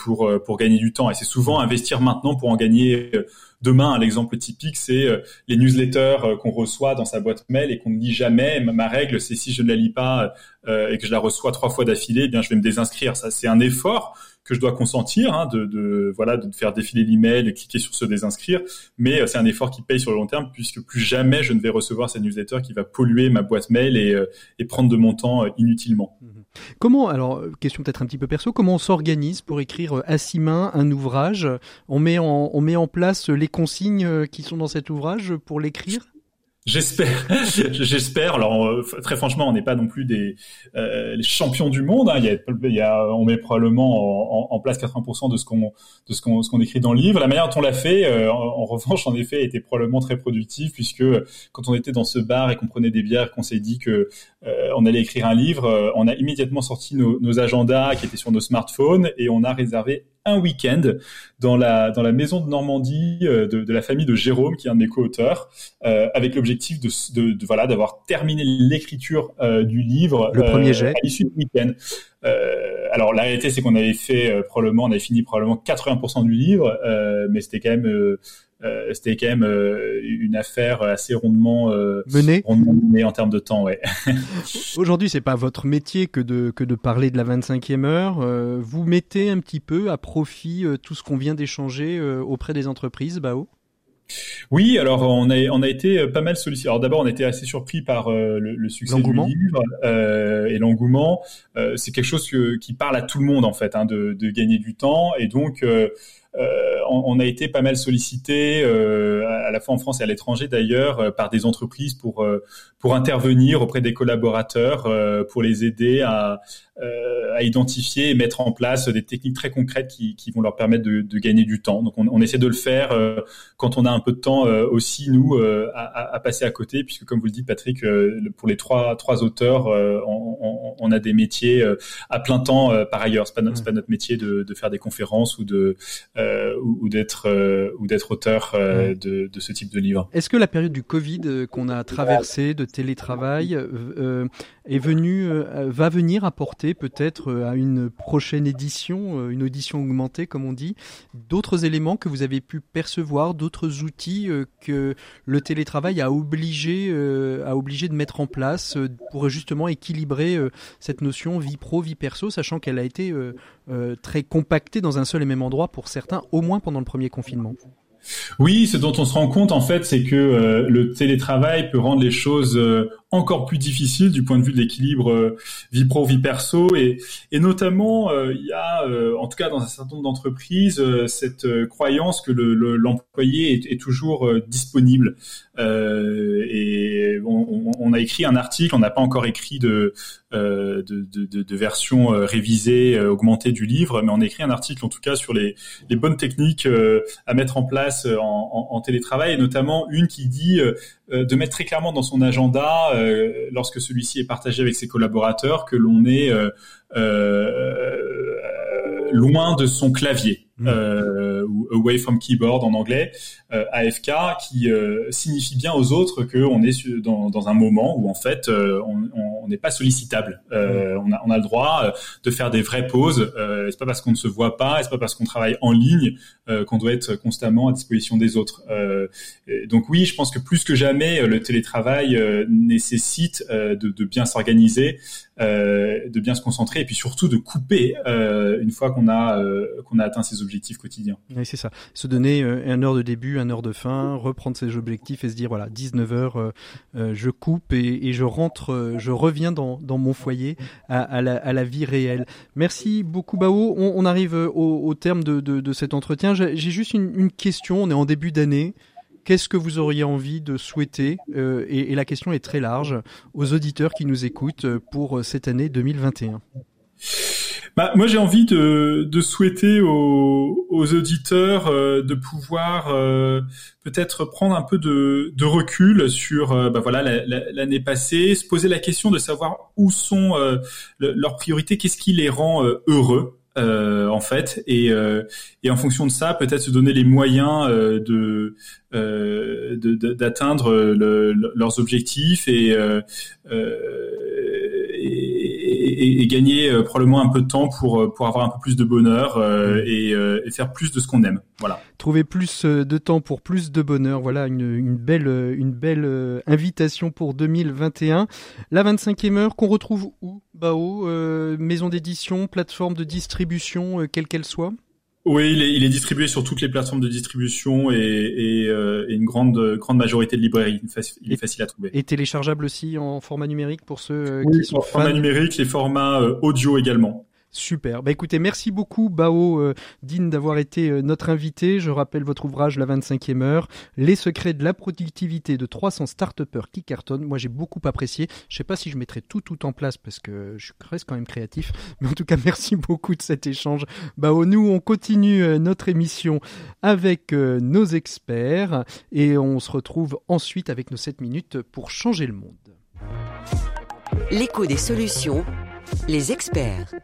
pour euh, pour gagner du temps. Et c'est souvent investir maintenant pour en gagner euh, demain. L'exemple typique, c'est euh, les newsletters qu'on reçoit dans sa boîte mail et qu'on ne lit jamais. Ma règle, c'est si je ne la lis pas et que je la reçois trois fois d'affilée, eh bien je vais me désinscrire. Ça, c'est un effort que je dois consentir, hein, de, de, voilà, de faire défiler l'email, de cliquer sur se désinscrire, mais c'est un effort qui paye sur le long terme puisque plus jamais je ne vais recevoir cette newsletter qui va polluer ma boîte mail et, et prendre de mon temps inutilement. Mmh. Comment, alors, question peut-être un petit peu perso, comment on s'organise pour écrire à six mains un ouvrage? On met, en, on met en place les consignes qui sont dans cet ouvrage pour l'écrire? J'espère, j'espère. Alors euh, très franchement, on n'est pas non plus des euh, les champions du monde. Hein. Il, y a, il y a, on met probablement en, place 80% de ce qu'on de ce qu'on ce qu'on écrit dans le livre. La manière dont on l'a fait, euh, en, revanche, en effet, était probablement très productive puisque quand on était dans ce bar et qu'on prenait des bières, qu'on s'est dit que on allait écrire un livre, on a immédiatement sorti nos, nos agendas qui étaient sur nos smartphones et on a réservé un week-end dans la dans la maison de Normandie euh, de, de, la famille de Jérôme, qui est un de mes co-auteurs, euh, avec l'objectif de, de, de, voilà d'avoir terminé l'écriture euh, du livre le premier jet à l'issue du week-end. alors la réalité c'est qu'on avait fait probablement on avait fini probablement 80% du livre, mais c'était quand même euh, c'était quand même euh, une affaire assez rondement euh, menée en termes de temps. Ouais. Aujourd'hui, c'est pas votre métier que de que de parler de la 25e heure. vous mettez un petit peu à profit tout ce qu'on vient d'échanger auprès des entreprises, Bao? Oui, alors on a on a été pas mal sollicité. Alors d'abord, on était assez surpris par le, succès du livre et l'engouement. c'est quelque chose qui parle à tout le monde en fait, hein, de, de, gagner du temps et donc euh, on, a été pas mal sollicité, euh, à la fois en France et à l'étranger d'ailleurs, euh, par des entreprises pour pour intervenir auprès des collaborateurs, pour les aider à, à identifier et mettre en place des techniques très concrètes qui, qui vont leur permettre de, de, gagner du temps. Donc on, on, essaie de le faire quand on a un peu de temps aussi nous à, à, passer à côté, puisque comme vous le dites Patrick, pour les trois trois auteurs, on, on, a des métiers à plein temps par ailleurs. C'est pas, notre, pas notre métier de, de, faire des conférences ou de euh, ou, d'être euh, ou d'être auteur euh, de, de, ce type de livre. Est-ce que la période du Covid qu'on a traversée de télétravail est venue va venir apporter peut-être à une prochaine édition, une audition augmentée comme on dit, d'autres éléments que vous avez pu percevoir, d'autres outils que le télétravail a obligé a obligé de mettre en place pour justement équilibrer cette notion vie pro vie perso, sachant qu'elle a été très compactée dans un seul et même endroit pour certains au moins pendant le premier confinement. Oui, ce dont on se rend compte en fait, c'est que euh, le télétravail peut rendre les choses euh, encore plus difficiles du point de vue de l'équilibre euh, vie pro vie perso. Et, notamment il y a en tout cas dans un certain nombre d'entreprises cette croyance que l'employé le, est, est, toujours disponible et on, a écrit un article, on n'a pas encore écrit de de, de, version révisée, augmentée du livre, mais on a écrit un article en tout cas sur les, bonnes techniques à mettre en place euh, en, télétravail, et notamment une qui dit euh, euh, de mettre très clairement dans son agenda, lorsque celui-ci est partagé avec ses collaborateurs, que l'on est loin de son clavier, mmh. ou away from keyboard en anglais, AFK, qui signifie bien aux autres qu'on est dans, un moment où en fait on, n'est pas sollicitable. on, a, le droit de faire des vraies pauses. c'est pas parce qu'on ne se voit pas, c'est pas parce qu'on travaille en ligne qu'on doit être constamment à disposition des autres. donc oui, je pense que plus que jamais, le télétravail nécessite de, bien s'organiser, de bien se concentrer et puis surtout de couper une fois qu'on a qu'on a atteint ses objectifs quotidiens. C'est ça. Se donner un heure de début, un heure de fin, reprendre ses objectifs et se dire voilà 19 heures, euh, euh, je coupe et, je rentre, euh, je reviens dans, mon foyer à, la, vie réelle. Merci beaucoup Bao. On, arrive au, terme de, cet entretien. J'ai juste une, question. On est en début d'année. Qu'est-ce que vous auriez envie de souhaiter et, la question est très large aux auditeurs qui nous écoutent pour cette année 2021. Bah, moi, j'ai envie de, de souhaiter aux, aux auditeurs euh, de pouvoir euh, peut-être prendre un peu de, de recul sur euh, bah, voilà l'année passée, se poser la question de savoir où sont leurs priorités, qu'est-ce qui les rend heureux. en fait, et, et en fonction de ça, peut-être se donner les moyens de d'atteindre leurs objectifs et et, gagner euh, probablement un peu de temps pour euh, pour avoir un peu plus de bonheur euh, et, faire plus de ce qu'on aime. Voilà. Trouver plus de temps pour plus de bonheur. Voilà une, une belle une belle invitation pour 2021. La 25e heure qu'on retrouve où? Bao Maison d'édition, plateforme de distribution, quelle qu'elle soit? Oui, il est, il est, distribué sur toutes les plateformes de distribution et, et, euh, et une grande, grande majorité de librairies. Il est facile à trouver. Et téléchargeable aussi en format numérique pour ceux euh, qui sont en format numérique, les formats euh, audio également. Super. Bah écoutez, merci beaucoup Bao euh, d'avoir été euh, notre invité. Je rappelle votre ouvrage La 25e heure, Les secrets de la productivité de 300 start qui cartonnent. Moi j'ai beaucoup apprécié. Je sais pas si je mettrai tout tout en place parce que je reste quand même créatif, mais en tout cas merci beaucoup de cet échange. Bao, nous on continue euh, notre émission avec euh, nos experts et on se retrouve ensuite avec nos 7 minutes pour changer le monde. L'écho des solutions les experts.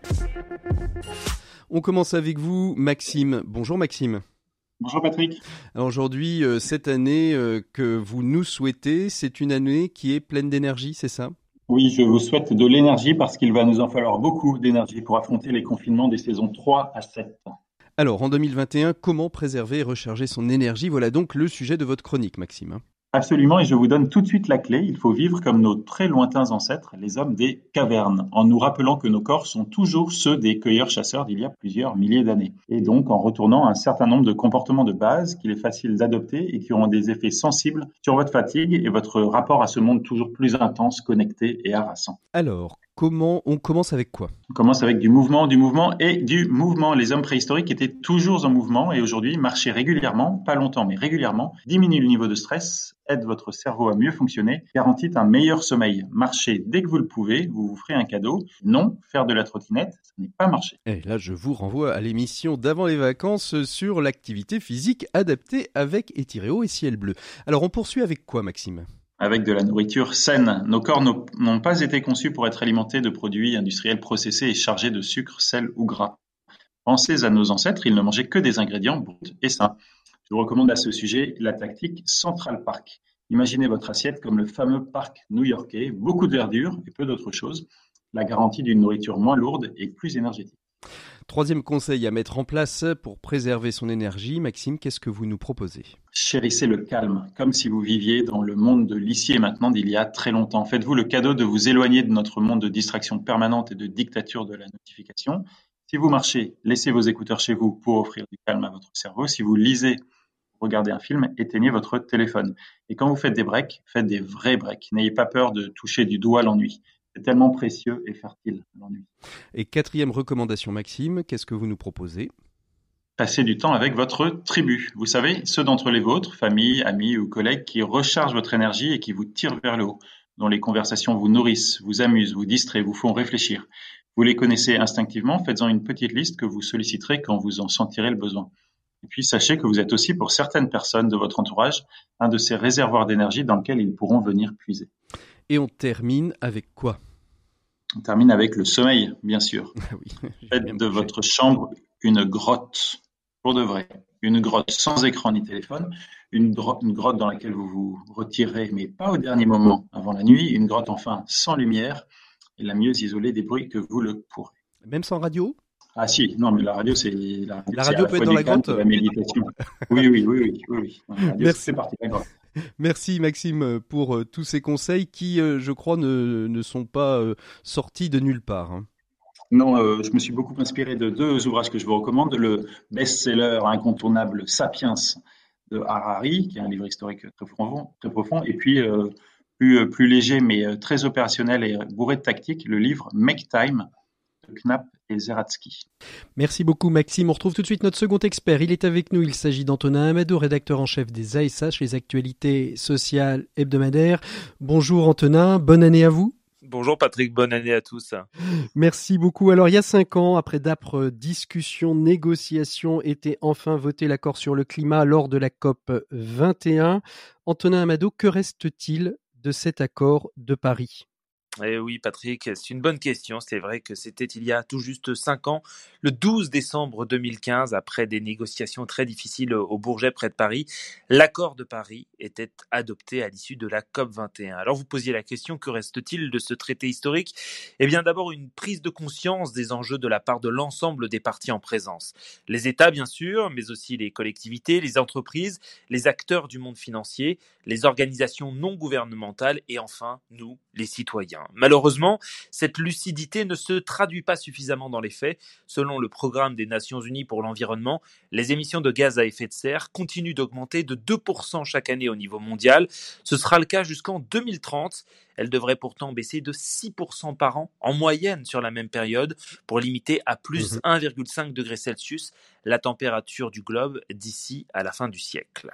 On commence avec vous, Maxime. Bonjour Maxime. Bonjour Patrick. aujourd'hui, euh, cette année euh, que vous nous souhaitez, c'est une année qui est pleine d'énergie, c'est ça? Oui, je vous souhaite de l'énergie parce qu'il va nous en falloir beaucoup d'énergie pour affronter les confinements des saisons 3 à 7. Alors, en 2021, comment préserver et recharger son énergie? Voilà donc le sujet de votre chronique, Maxime. Absolument, et je vous donne tout de suite la clé. Il faut vivre comme nos très lointains ancêtres, les hommes des cavernes, en nous rappelant que nos corps sont toujours ceux des cueilleurs-chasseurs d'il y a plusieurs milliers d'années. Et donc en retournant un certain nombre de comportements de base qu'il est facile d'adopter et qui auront des effets sensibles sur votre fatigue et votre rapport à ce monde toujours plus intense, connecté et harassant. Alors, comment on commence avec quoi? On commence avec du mouvement, du mouvement et du mouvement. Les hommes préhistoriques étaient toujours en mouvement et aujourd'hui marcher régulièrement, pas longtemps mais régulièrement, diminue le niveau de stress, aide votre cerveau à mieux fonctionner, garantit un meilleur sommeil. Marcher dès que vous le pouvez, vous vous ferez un cadeau. Non, faire de la trottinette, ce n'est pas marcher. Et là, je vous renvoie à l'émission d'avant les vacances sur l'activité physique adaptée avec Etiréo et Ciel Bleu. Alors, on poursuit avec quoi, Maxime? Avec de la nourriture saine. Nos corps n'ont pas été conçus pour être alimentés de produits industriels processés et chargés de sucre, sel ou gras. Pensez à nos ancêtres, ils ne mangeaient que des ingrédients bruts et sains. Je vous recommande à ce sujet la tactique Central Park. Imaginez votre assiette comme le fameux parc new-yorkais, beaucoup de verdure et peu d'autres choses, la garantie d'une nourriture moins lourde et plus énergétique. Troisième conseil à mettre en place pour préserver son énergie, Maxime, qu'est-ce que vous nous proposez? Chérissez le calme, comme si vous viviez dans le monde de l'ici et maintenant d'il y a très longtemps. Faites-vous le cadeau de vous éloigner de notre monde de distraction permanente et de dictature de la notification. Si vous marchez, laissez vos écouteurs chez vous pour offrir du calme à votre cerveau. Si vous lisez, regardez un film, éteignez votre téléphone. Et quand vous faites des breaks, faites des vrais breaks. N'ayez pas peur de toucher du doigt l'ennui. C'est tellement précieux et fertile, l'ennui. Et quatrième recommandation, Maxime, qu'est-ce que vous nous proposez? Passez du temps avec votre tribu. Vous savez, ceux d'entre les vôtres, famille, amis ou collègues, qui rechargent votre énergie et qui vous tirent vers le haut, dont les conversations vous nourrissent, vous amusent, vous distraient, vous font réfléchir. Vous les connaissez instinctivement, faites-en une petite liste que vous solliciterez quand vous en sentirez le besoin. Et puis sachez que vous êtes aussi pour certaines personnes de votre entourage un de ces réservoirs d'énergie dans lequel ils pourront venir puiser. Et on termine avec quoi? On termine avec le sommeil, bien sûr. Ah Faites de votre chambre une grotte, pour de vrai. Une grotte sans écran ni téléphone, une, une grotte dans laquelle vous vous retirez, mais pas au dernier moment, avant la nuit, une grotte enfin sans lumière, et la mieux isoler des bruits que vous le pourrez. Même sans radio? Ah si, non, mais la radio, c'est la, la radio peut être dans la grotte. La méditation. oui, oui, oui, oui, oui. Merci. Parti, Merci Maxime pour euh, tous ces conseils qui, euh, je crois, ne, ne sont pas euh, sortis de nulle part. Hein. Non, je me suis beaucoup inspiré de deux ouvrages que je vous recommande. Le best-seller incontournable Sapiens de Harari, qui est un livre historique très profond, très profond et puis plus, plus léger mais très opérationnel et bourré de tactique, le livre Make Time Knapp et Zeratsky. Merci beaucoup Maxime. On retrouve tout de suite notre second expert. Il est avec nous. Il s'agit d'Antonin Amadou, rédacteur en chef des ASH, les actualités sociales hebdomadaires. Bonjour Antonin, bonne année à vous. Bonjour Patrick, bonne année à tous. Merci beaucoup. Alors il y a cinq ans, après d'âpres discussions, négociations, était enfin voté l'accord sur le climat lors de la COP 21. Antonin Amado, que reste-t-il de cet accord de Paris? Eh oui, Patrick, c'est une bonne question. C'est vrai que c'était il y a tout juste cinq ans, le 12 décembre 2015, après des négociations très difficiles au Bourget près de Paris, l'accord de Paris était adopté à l'issue de la COP 21. Alors vous posiez la question, que reste-t-il de ce traité historique? Eh bien d'abord une prise de conscience des enjeux de la part de l'ensemble des parties en présence. Les États, bien sûr, mais aussi les collectivités, les entreprises, les acteurs du monde financier, les organisations non gouvernementales et enfin nous, les citoyens. Malheureusement, cette lucidité ne se traduit pas suffisamment dans les faits. Selon le programme des Nations Unies pour l'environnement, les émissions de gaz à effet de serre continuent d'augmenter de 2% chaque année au niveau mondial. Ce sera le cas jusqu'en 2030. Elle devrait pourtant baisser de 6% par an en moyenne sur la même période pour limiter à plus 1,5 mhm. degré Celsius la température du globe d'ici à la fin du siècle.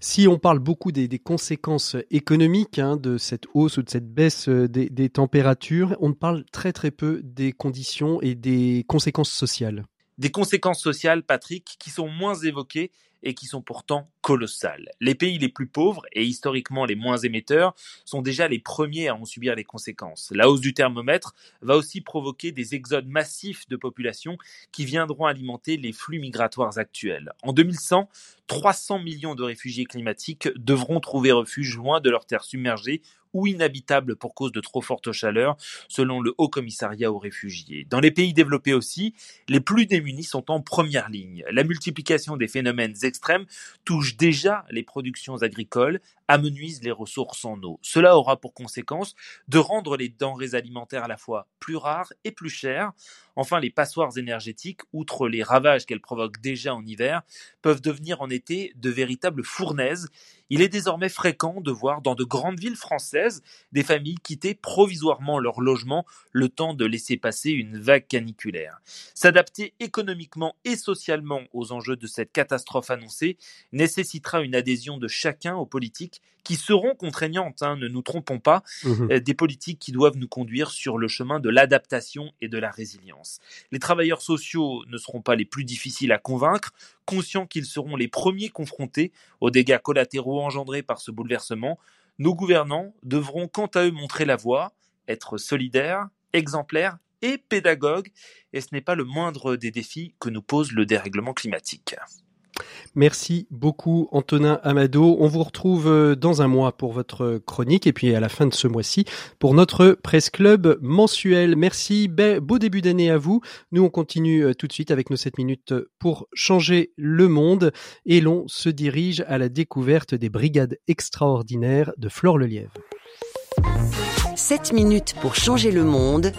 Si on parle beaucoup des, conséquences économiques hein, de cette hausse ou de cette baisse euh, des, températures, on parle très très peu des conditions et des conséquences sociales. Des conséquences sociales, Patrick, qui sont moins évoquées et qui sont pourtant colossales. Les pays les plus pauvres et historiquement les moins émetteurs sont déjà les premiers à en subir les conséquences. La hausse du thermomètre va aussi provoquer des exodes massifs de population qui viendront alimenter les flux migratoires actuels. En 2100, 300 millions de réfugiés climatiques devront trouver refuge loin de leurs terres submergées ou inhabitables pour cause de trop forte chaleur, selon le Haut Commissariat aux réfugiés. Dans les pays développés aussi, les plus démunis sont en première ligne. La multiplication des phénomènes extrêmes touche déjà les productions agricoles, amenuise les ressources en eau. Cela aura pour conséquence de rendre les denrées alimentaires à la fois plus rares et plus chères. Enfin, les passoires énergétiques, outre les ravages qu'elles provoquent déjà en hiver, peuvent devenir en été de véritables fournaises. Il est désormais fréquent de voir dans de grandes villes françaises des familles quitter provisoirement leur logement le temps de laisser passer une vague caniculaire. S'adapter économiquement et socialement aux enjeux de cette catastrophe annoncée nécessitera une adhésion de chacun aux politiques qui seront contraignantes, hein, ne nous trompons pas, mmh euh, des politiques qui doivent nous conduire sur le chemin de l'adaptation et de la résilience. Les travailleurs sociaux ne seront pas les plus difficiles à convaincre, conscients qu'ils seront les premiers confrontés aux dégâts collatéraux engendrés par ce bouleversement. Nos gouvernants devront quant à eux montrer la voie, être solidaires, exemplaires et pédagogues, et ce n'est pas le moindre des défis que nous pose le dérèglement climatique. Merci beaucoup Antonin Amado. On vous retrouve euh, dans un mois pour votre chronique et puis à la fin de ce mois-ci pour notre Presse Club mensuel. Merci, beau début d'année à vous. Nous on continue euh, tout de suite avec nos 7 minutes pour changer le monde et l'on se dirige à la découverte des brigades extraordinaires de Flore Lelièvre. 7 minutes pour changer le monde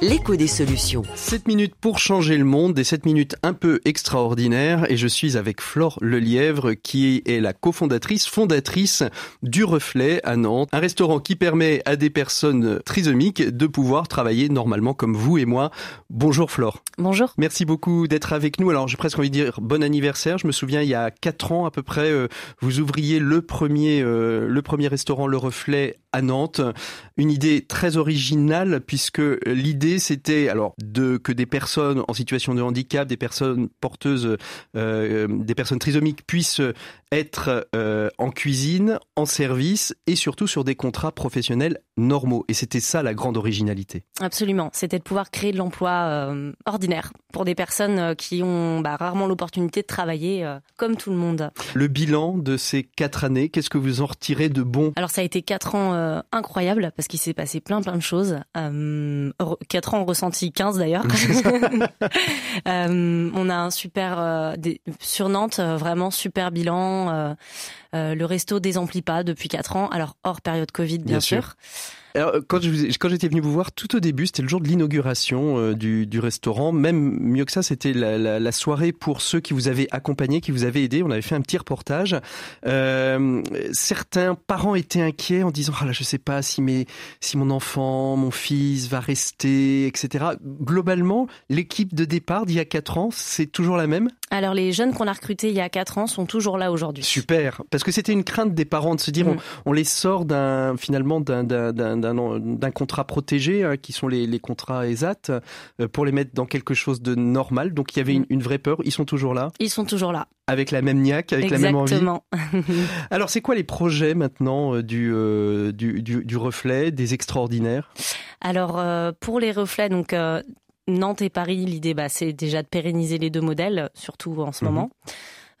l'écho des solutions. 7 minutes pour changer le monde, des 7 minutes un peu extraordinaires et je suis avec Flore Lelièvre qui est la cofondatrice, fondatrice du Reflet à Nantes, un restaurant qui permet à des personnes trisomiques de pouvoir travailler normalement comme vous et moi. Bonjour Flore. Bonjour. Merci beaucoup d'être avec nous. Alors j'ai presque envie de dire bon anniversaire. Je me souviens il y a 4 ans à peu près, euh, vous ouvriez le premier, euh, le premier restaurant Le Reflet à Nantes. Une idée très originale puisque l'idée c'était alors de que des personnes en situation de handicap, des personnes porteuses, euh, des personnes trisomiques puissent être euh, en cuisine, en service et surtout sur des contrats professionnels normaux. Et c'était ça la grande originalité. Absolument. C'était de pouvoir créer de l'emploi euh, ordinaire pour des personnes euh, qui ont bah, rarement l'opportunité de travailler euh, comme tout le monde. Le bilan de ces quatre années, qu'est-ce que vous en retirez de bon? Alors ça a été quatre ans incroyables parce qu'il s'est passé plein plein de choses. quatre ans ressenti 15 d'ailleurs. on a un super sur Nantes vraiment super bilan. Le resto désemplit pas depuis quatre ans. Alors hors période Covid bien, sûr. Alors, quand quand j'étais venu vous voir tout au début, c'était le jour de l'inauguration euh, du, du, restaurant. Même mieux que ça, c'était la, la, la, soirée pour ceux qui vous avaient accompagné, qui vous avaient aidé. On avait fait un petit reportage. Euh, certains parents étaient inquiets en disant ah là, je sais pas si mes, si mon enfant, mon fils va rester, etc. Globalement, l'équipe de départ d'il y a quatre ans, c'est toujours la même? Alors les jeunes qu'on a recrutés il y a quatre ans sont toujours là aujourd'hui. Super, parce que c'était une crainte des parents de se dire mm. on, on, les sort d'un finalement d'un d'un contrat protégé, hein, qui sont les, les contrats ESAT, euh, pour les mettre dans quelque chose de normal. Donc il y avait une, une, vraie peur. Ils sont toujours là Ils sont toujours là. Avec la même niaque, avec la même envie. Alors c'est quoi les projets maintenant euh, du, euh, du, du, du, reflet, des extraordinaires? Alors pour les reflets, donc... Nantes et Paris, l'idée, bah, c'est déjà de pérenniser les deux modèles, surtout en ce mhm. moment.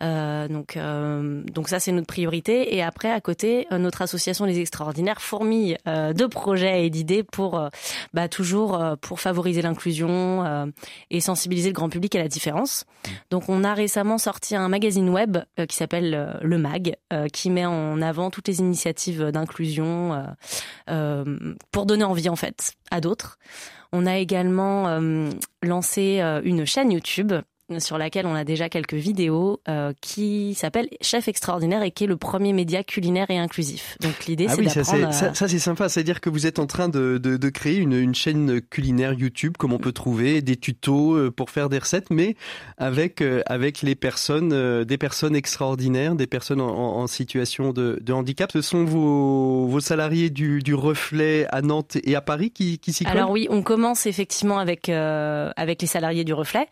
Euh, donc, euh, donc ça c'est notre priorité. Et après, à côté, euh, notre association Les Extraordinaires fourmille de projets et d'idées pour, bah, toujours pour favoriser l'inclusion et sensibiliser le grand public à la différence. Donc, on a récemment sorti un magazine web qui s'appelle Le Mag, qui met en avant toutes les initiatives d'inclusion pour donner envie en fait à d'autres. On a également lancé une chaîne YouTube sur laquelle on a déjà quelques vidéos euh, qui s'appelle Chef extraordinaire et qui est le premier média culinaire et inclusif. Donc l'idée ah c'est oui, d'apprendre. Ça, ça, c'est sympa, c'est-à-dire que vous êtes en train de, de, de créer une, une, chaîne culinaire YouTube comme on peut trouver des tutos euh, pour faire des recettes, mais avec euh, avec les personnes, des personnes extraordinaires, des personnes en, en situation de, de, handicap. Ce sont vos, vos salariés du, du Reflet à Nantes et à Paris qui, qui s'y. Alors oui, on commence effectivement avec avec les salariés du Reflet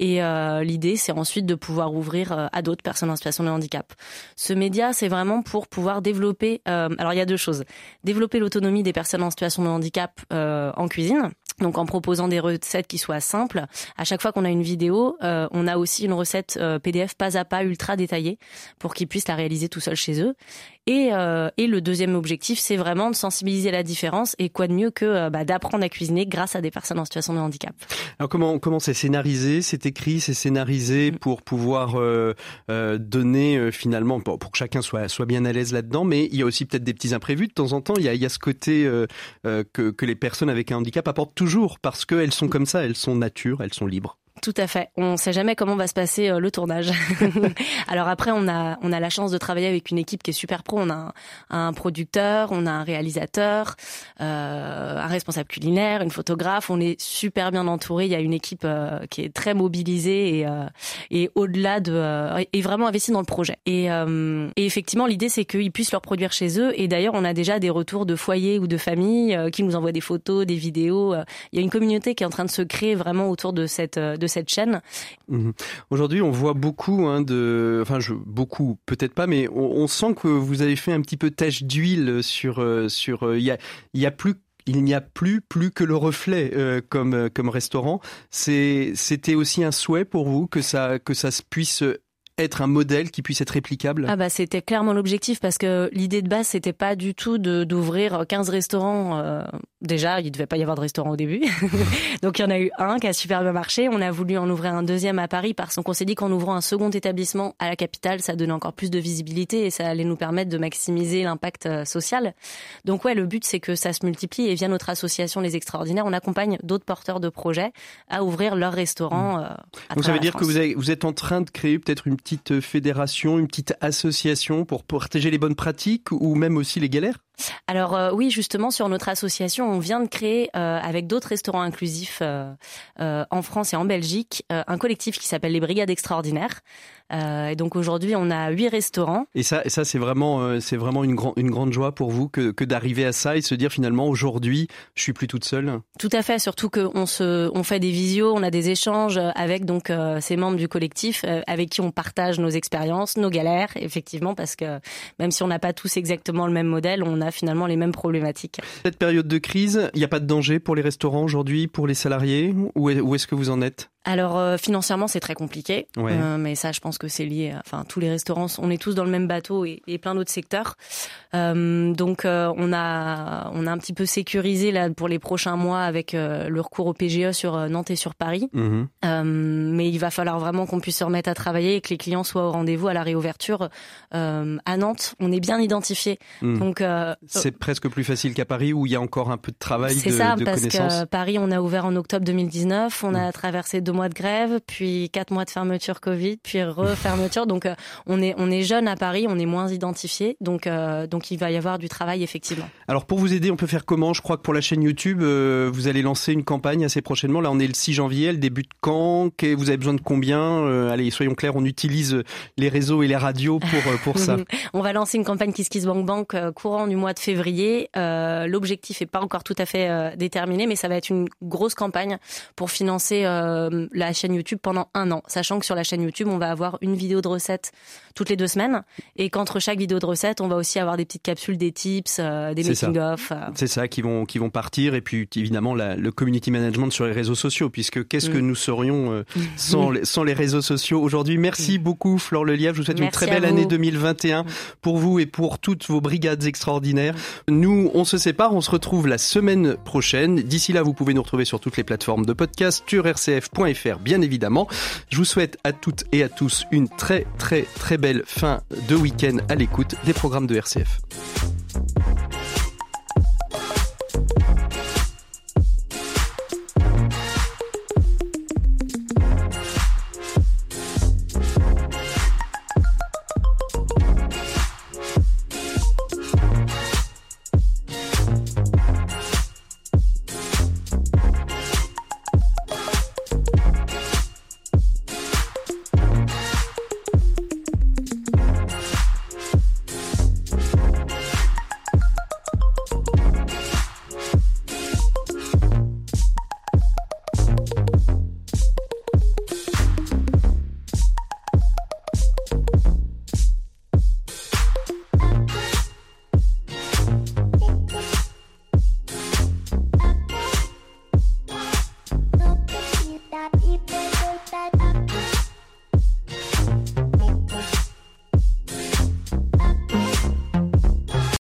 et euh, l'idée, c'est ensuite de pouvoir ouvrir euh, à d'autres personnes en situation de handicap. Ce média, c'est vraiment pour pouvoir développer. Euh, alors, il y a deux choses développer l'autonomie des personnes en situation de handicap en cuisine. Donc en proposant des recettes qui soient simples. À chaque fois qu'on a une vidéo, on a aussi une recette PDF pas à pas ultra détaillée pour qu'ils puissent la réaliser tout seuls chez eux. Et, euh, et le deuxième objectif, c'est vraiment de sensibiliser la différence. Et quoi de mieux que euh, bah, d'apprendre à cuisiner grâce à des personnes en situation de handicap. Alors comment comment c'est scénarisé, c'est écrit, c'est scénarisé mm. pour pouvoir euh, euh, donner finalement pour, pour, que chacun soit soit bien à l'aise là-dedans. Mais il y a aussi peut-être des petits imprévus de temps en temps. Il y a, il y a ce côté que que les personnes avec un handicap apportent toujours parce qu'elles sont comme ça, elles sont nature, elles sont libres. Tout à fait. On ne sait jamais comment va se passer euh, le tournage. Alors après, on a on a la chance de travailler avec une équipe qui est super pro. On a un, producteur, on a un réalisateur, euh, un responsable culinaire, une photographe. On est super bien entouré. Il y a une équipe euh, qui est très mobilisée et euh, et au-delà de est vraiment investie dans le projet. Et, et effectivement, l'idée c'est qu'ils puissent leur produire chez eux. Et d'ailleurs, on a déjà des retours de foyers ou de familles qui nous envoient des photos, des vidéos. Il y a une communauté qui est en train de se créer vraiment autour de cette de cette chaîne. Mhm. Aujourd'hui, on voit beaucoup hein, de, enfin, je, beaucoup, peut-être pas, mais on, sent que vous avez fait un petit peu tache d'huile sur, euh, sur, euh, il y a, il y plus il n'y a plus plus que le reflet euh, comme comme restaurant. C'est c'était aussi un souhait pour vous que ça que ça puisse être un modèle qui puisse être réplicable Ah bah c'était clairement l'objectif parce que l'idée de base c'était pas du tout de d'ouvrir 15 restaurants euh, déjà, il devait pas y avoir de restaurant au début. Donc il y en a eu un qui a super bien marché, on a voulu en ouvrir un deuxième à Paris parce qu'on s'est dit qu'en ouvrant un second établissement à la capitale, ça donnait encore plus de visibilité et ça allait nous permettre de maximiser l'impact euh, social. Donc ouais, le but c'est que ça se multiplie et via notre association Les Extraordinaires, on accompagne d'autres porteurs de projets à ouvrir leur restaurant mmh. euh, Donc ça veut dire que vous, avez, vous êtes en train de créer peut-être une petite petite fédération, une petite association pour partager les bonnes pratiques ou même aussi les galères? Alors euh, oui, justement, sur notre association, on vient de créer euh, avec d'autres restaurants inclusifs euh, en France et en Belgique un collectif qui s'appelle les Brigades Extraordinaires. et donc aujourd'hui, on a huit restaurants. Et ça, ça c'est vraiment, c'est vraiment une, grande une grande joie pour vous que, que d'arriver à ça et se dire finalement aujourd'hui, je suis plus toute seule. Tout à fait, surtout qu'on se, on fait des visios, on a des échanges avec donc ces membres du collectif avec qui on partage nos expériences, nos galères, effectivement, parce que même si on n'a pas tous exactement le même modèle, on a finalement les mêmes problématiques. Cette période de crise, il n'y a pas de danger pour les restaurants aujourd'hui, pour les salariés? Où est-ce que vous en êtes? Alors euh, financièrement c'est très compliqué, euh, mais ça je pense que c'est lié. Enfin tous les restaurants, on est tous dans le même bateau et, et plein d'autres secteurs. Euh, donc euh, on a on a un petit peu sécurisé là pour les prochains mois avec euh, le recours au PGE sur Nantes et sur Paris. Mhm. mais il va falloir vraiment qu'on puisse se remettre à travailler et que les clients soient au rendez-vous à la réouverture. à Nantes, on est bien identifié. Mhm. Donc c'est presque plus facile qu'à Paris où il y a encore un peu de travail. C'est ça parce que Paris on a ouvert en octobre 2019, on a mhm. traversé deux mois de grève, puis quatre mois de fermeture Covid, puis refermeture. donc on est on est jeune à Paris, on est moins identifié. Donc donc donc il va y avoir du travail effectivement. Alors pour vous aider, on peut faire comment? Je crois que pour la chaîne YouTube, euh, vous allez lancer une campagne assez prochainement. Là, on est le 6 janvier, elle débute quand? Vous avez besoin de combien? Euh, Allez, soyons clairs, on utilise les réseaux et les radios pour euh, pour ça. on va lancer une campagne KissKissBankBank Bank courant du mois de février. L'objectif est pas encore tout à fait déterminé, mais ça va être une grosse campagne pour financer la chaîne YouTube pendant un an, sachant que sur la chaîne YouTube, on va avoir une vidéo de recette toutes les deux semaines et qu'entre chaque vidéo de recette, on va aussi avoir des petites capsules, des tips, euh, des making-of. Euh. C'est ça, qui vont, qui vont partir. Et puis, évidemment, le community management sur les réseaux sociaux, puisque qu'est-ce que mm. nous serions euh, sans, les, sans les réseaux sociaux aujourd'hui? Merci mm. beaucoup, Flore Lelièvre. Je vous souhaite une très belle année 2021 pour vous et pour toutes vos brigades extraordinaires. Nous, on se sépare. On se retrouve la semaine prochaine. D'ici là, vous pouvez nous retrouver sur toutes les plateformes de podcast, sur rcf.fr, bien évidemment. Je vous souhaite à toutes et à tous une très, très, très belle fin de week-end à l'écoute des programmes de RCF.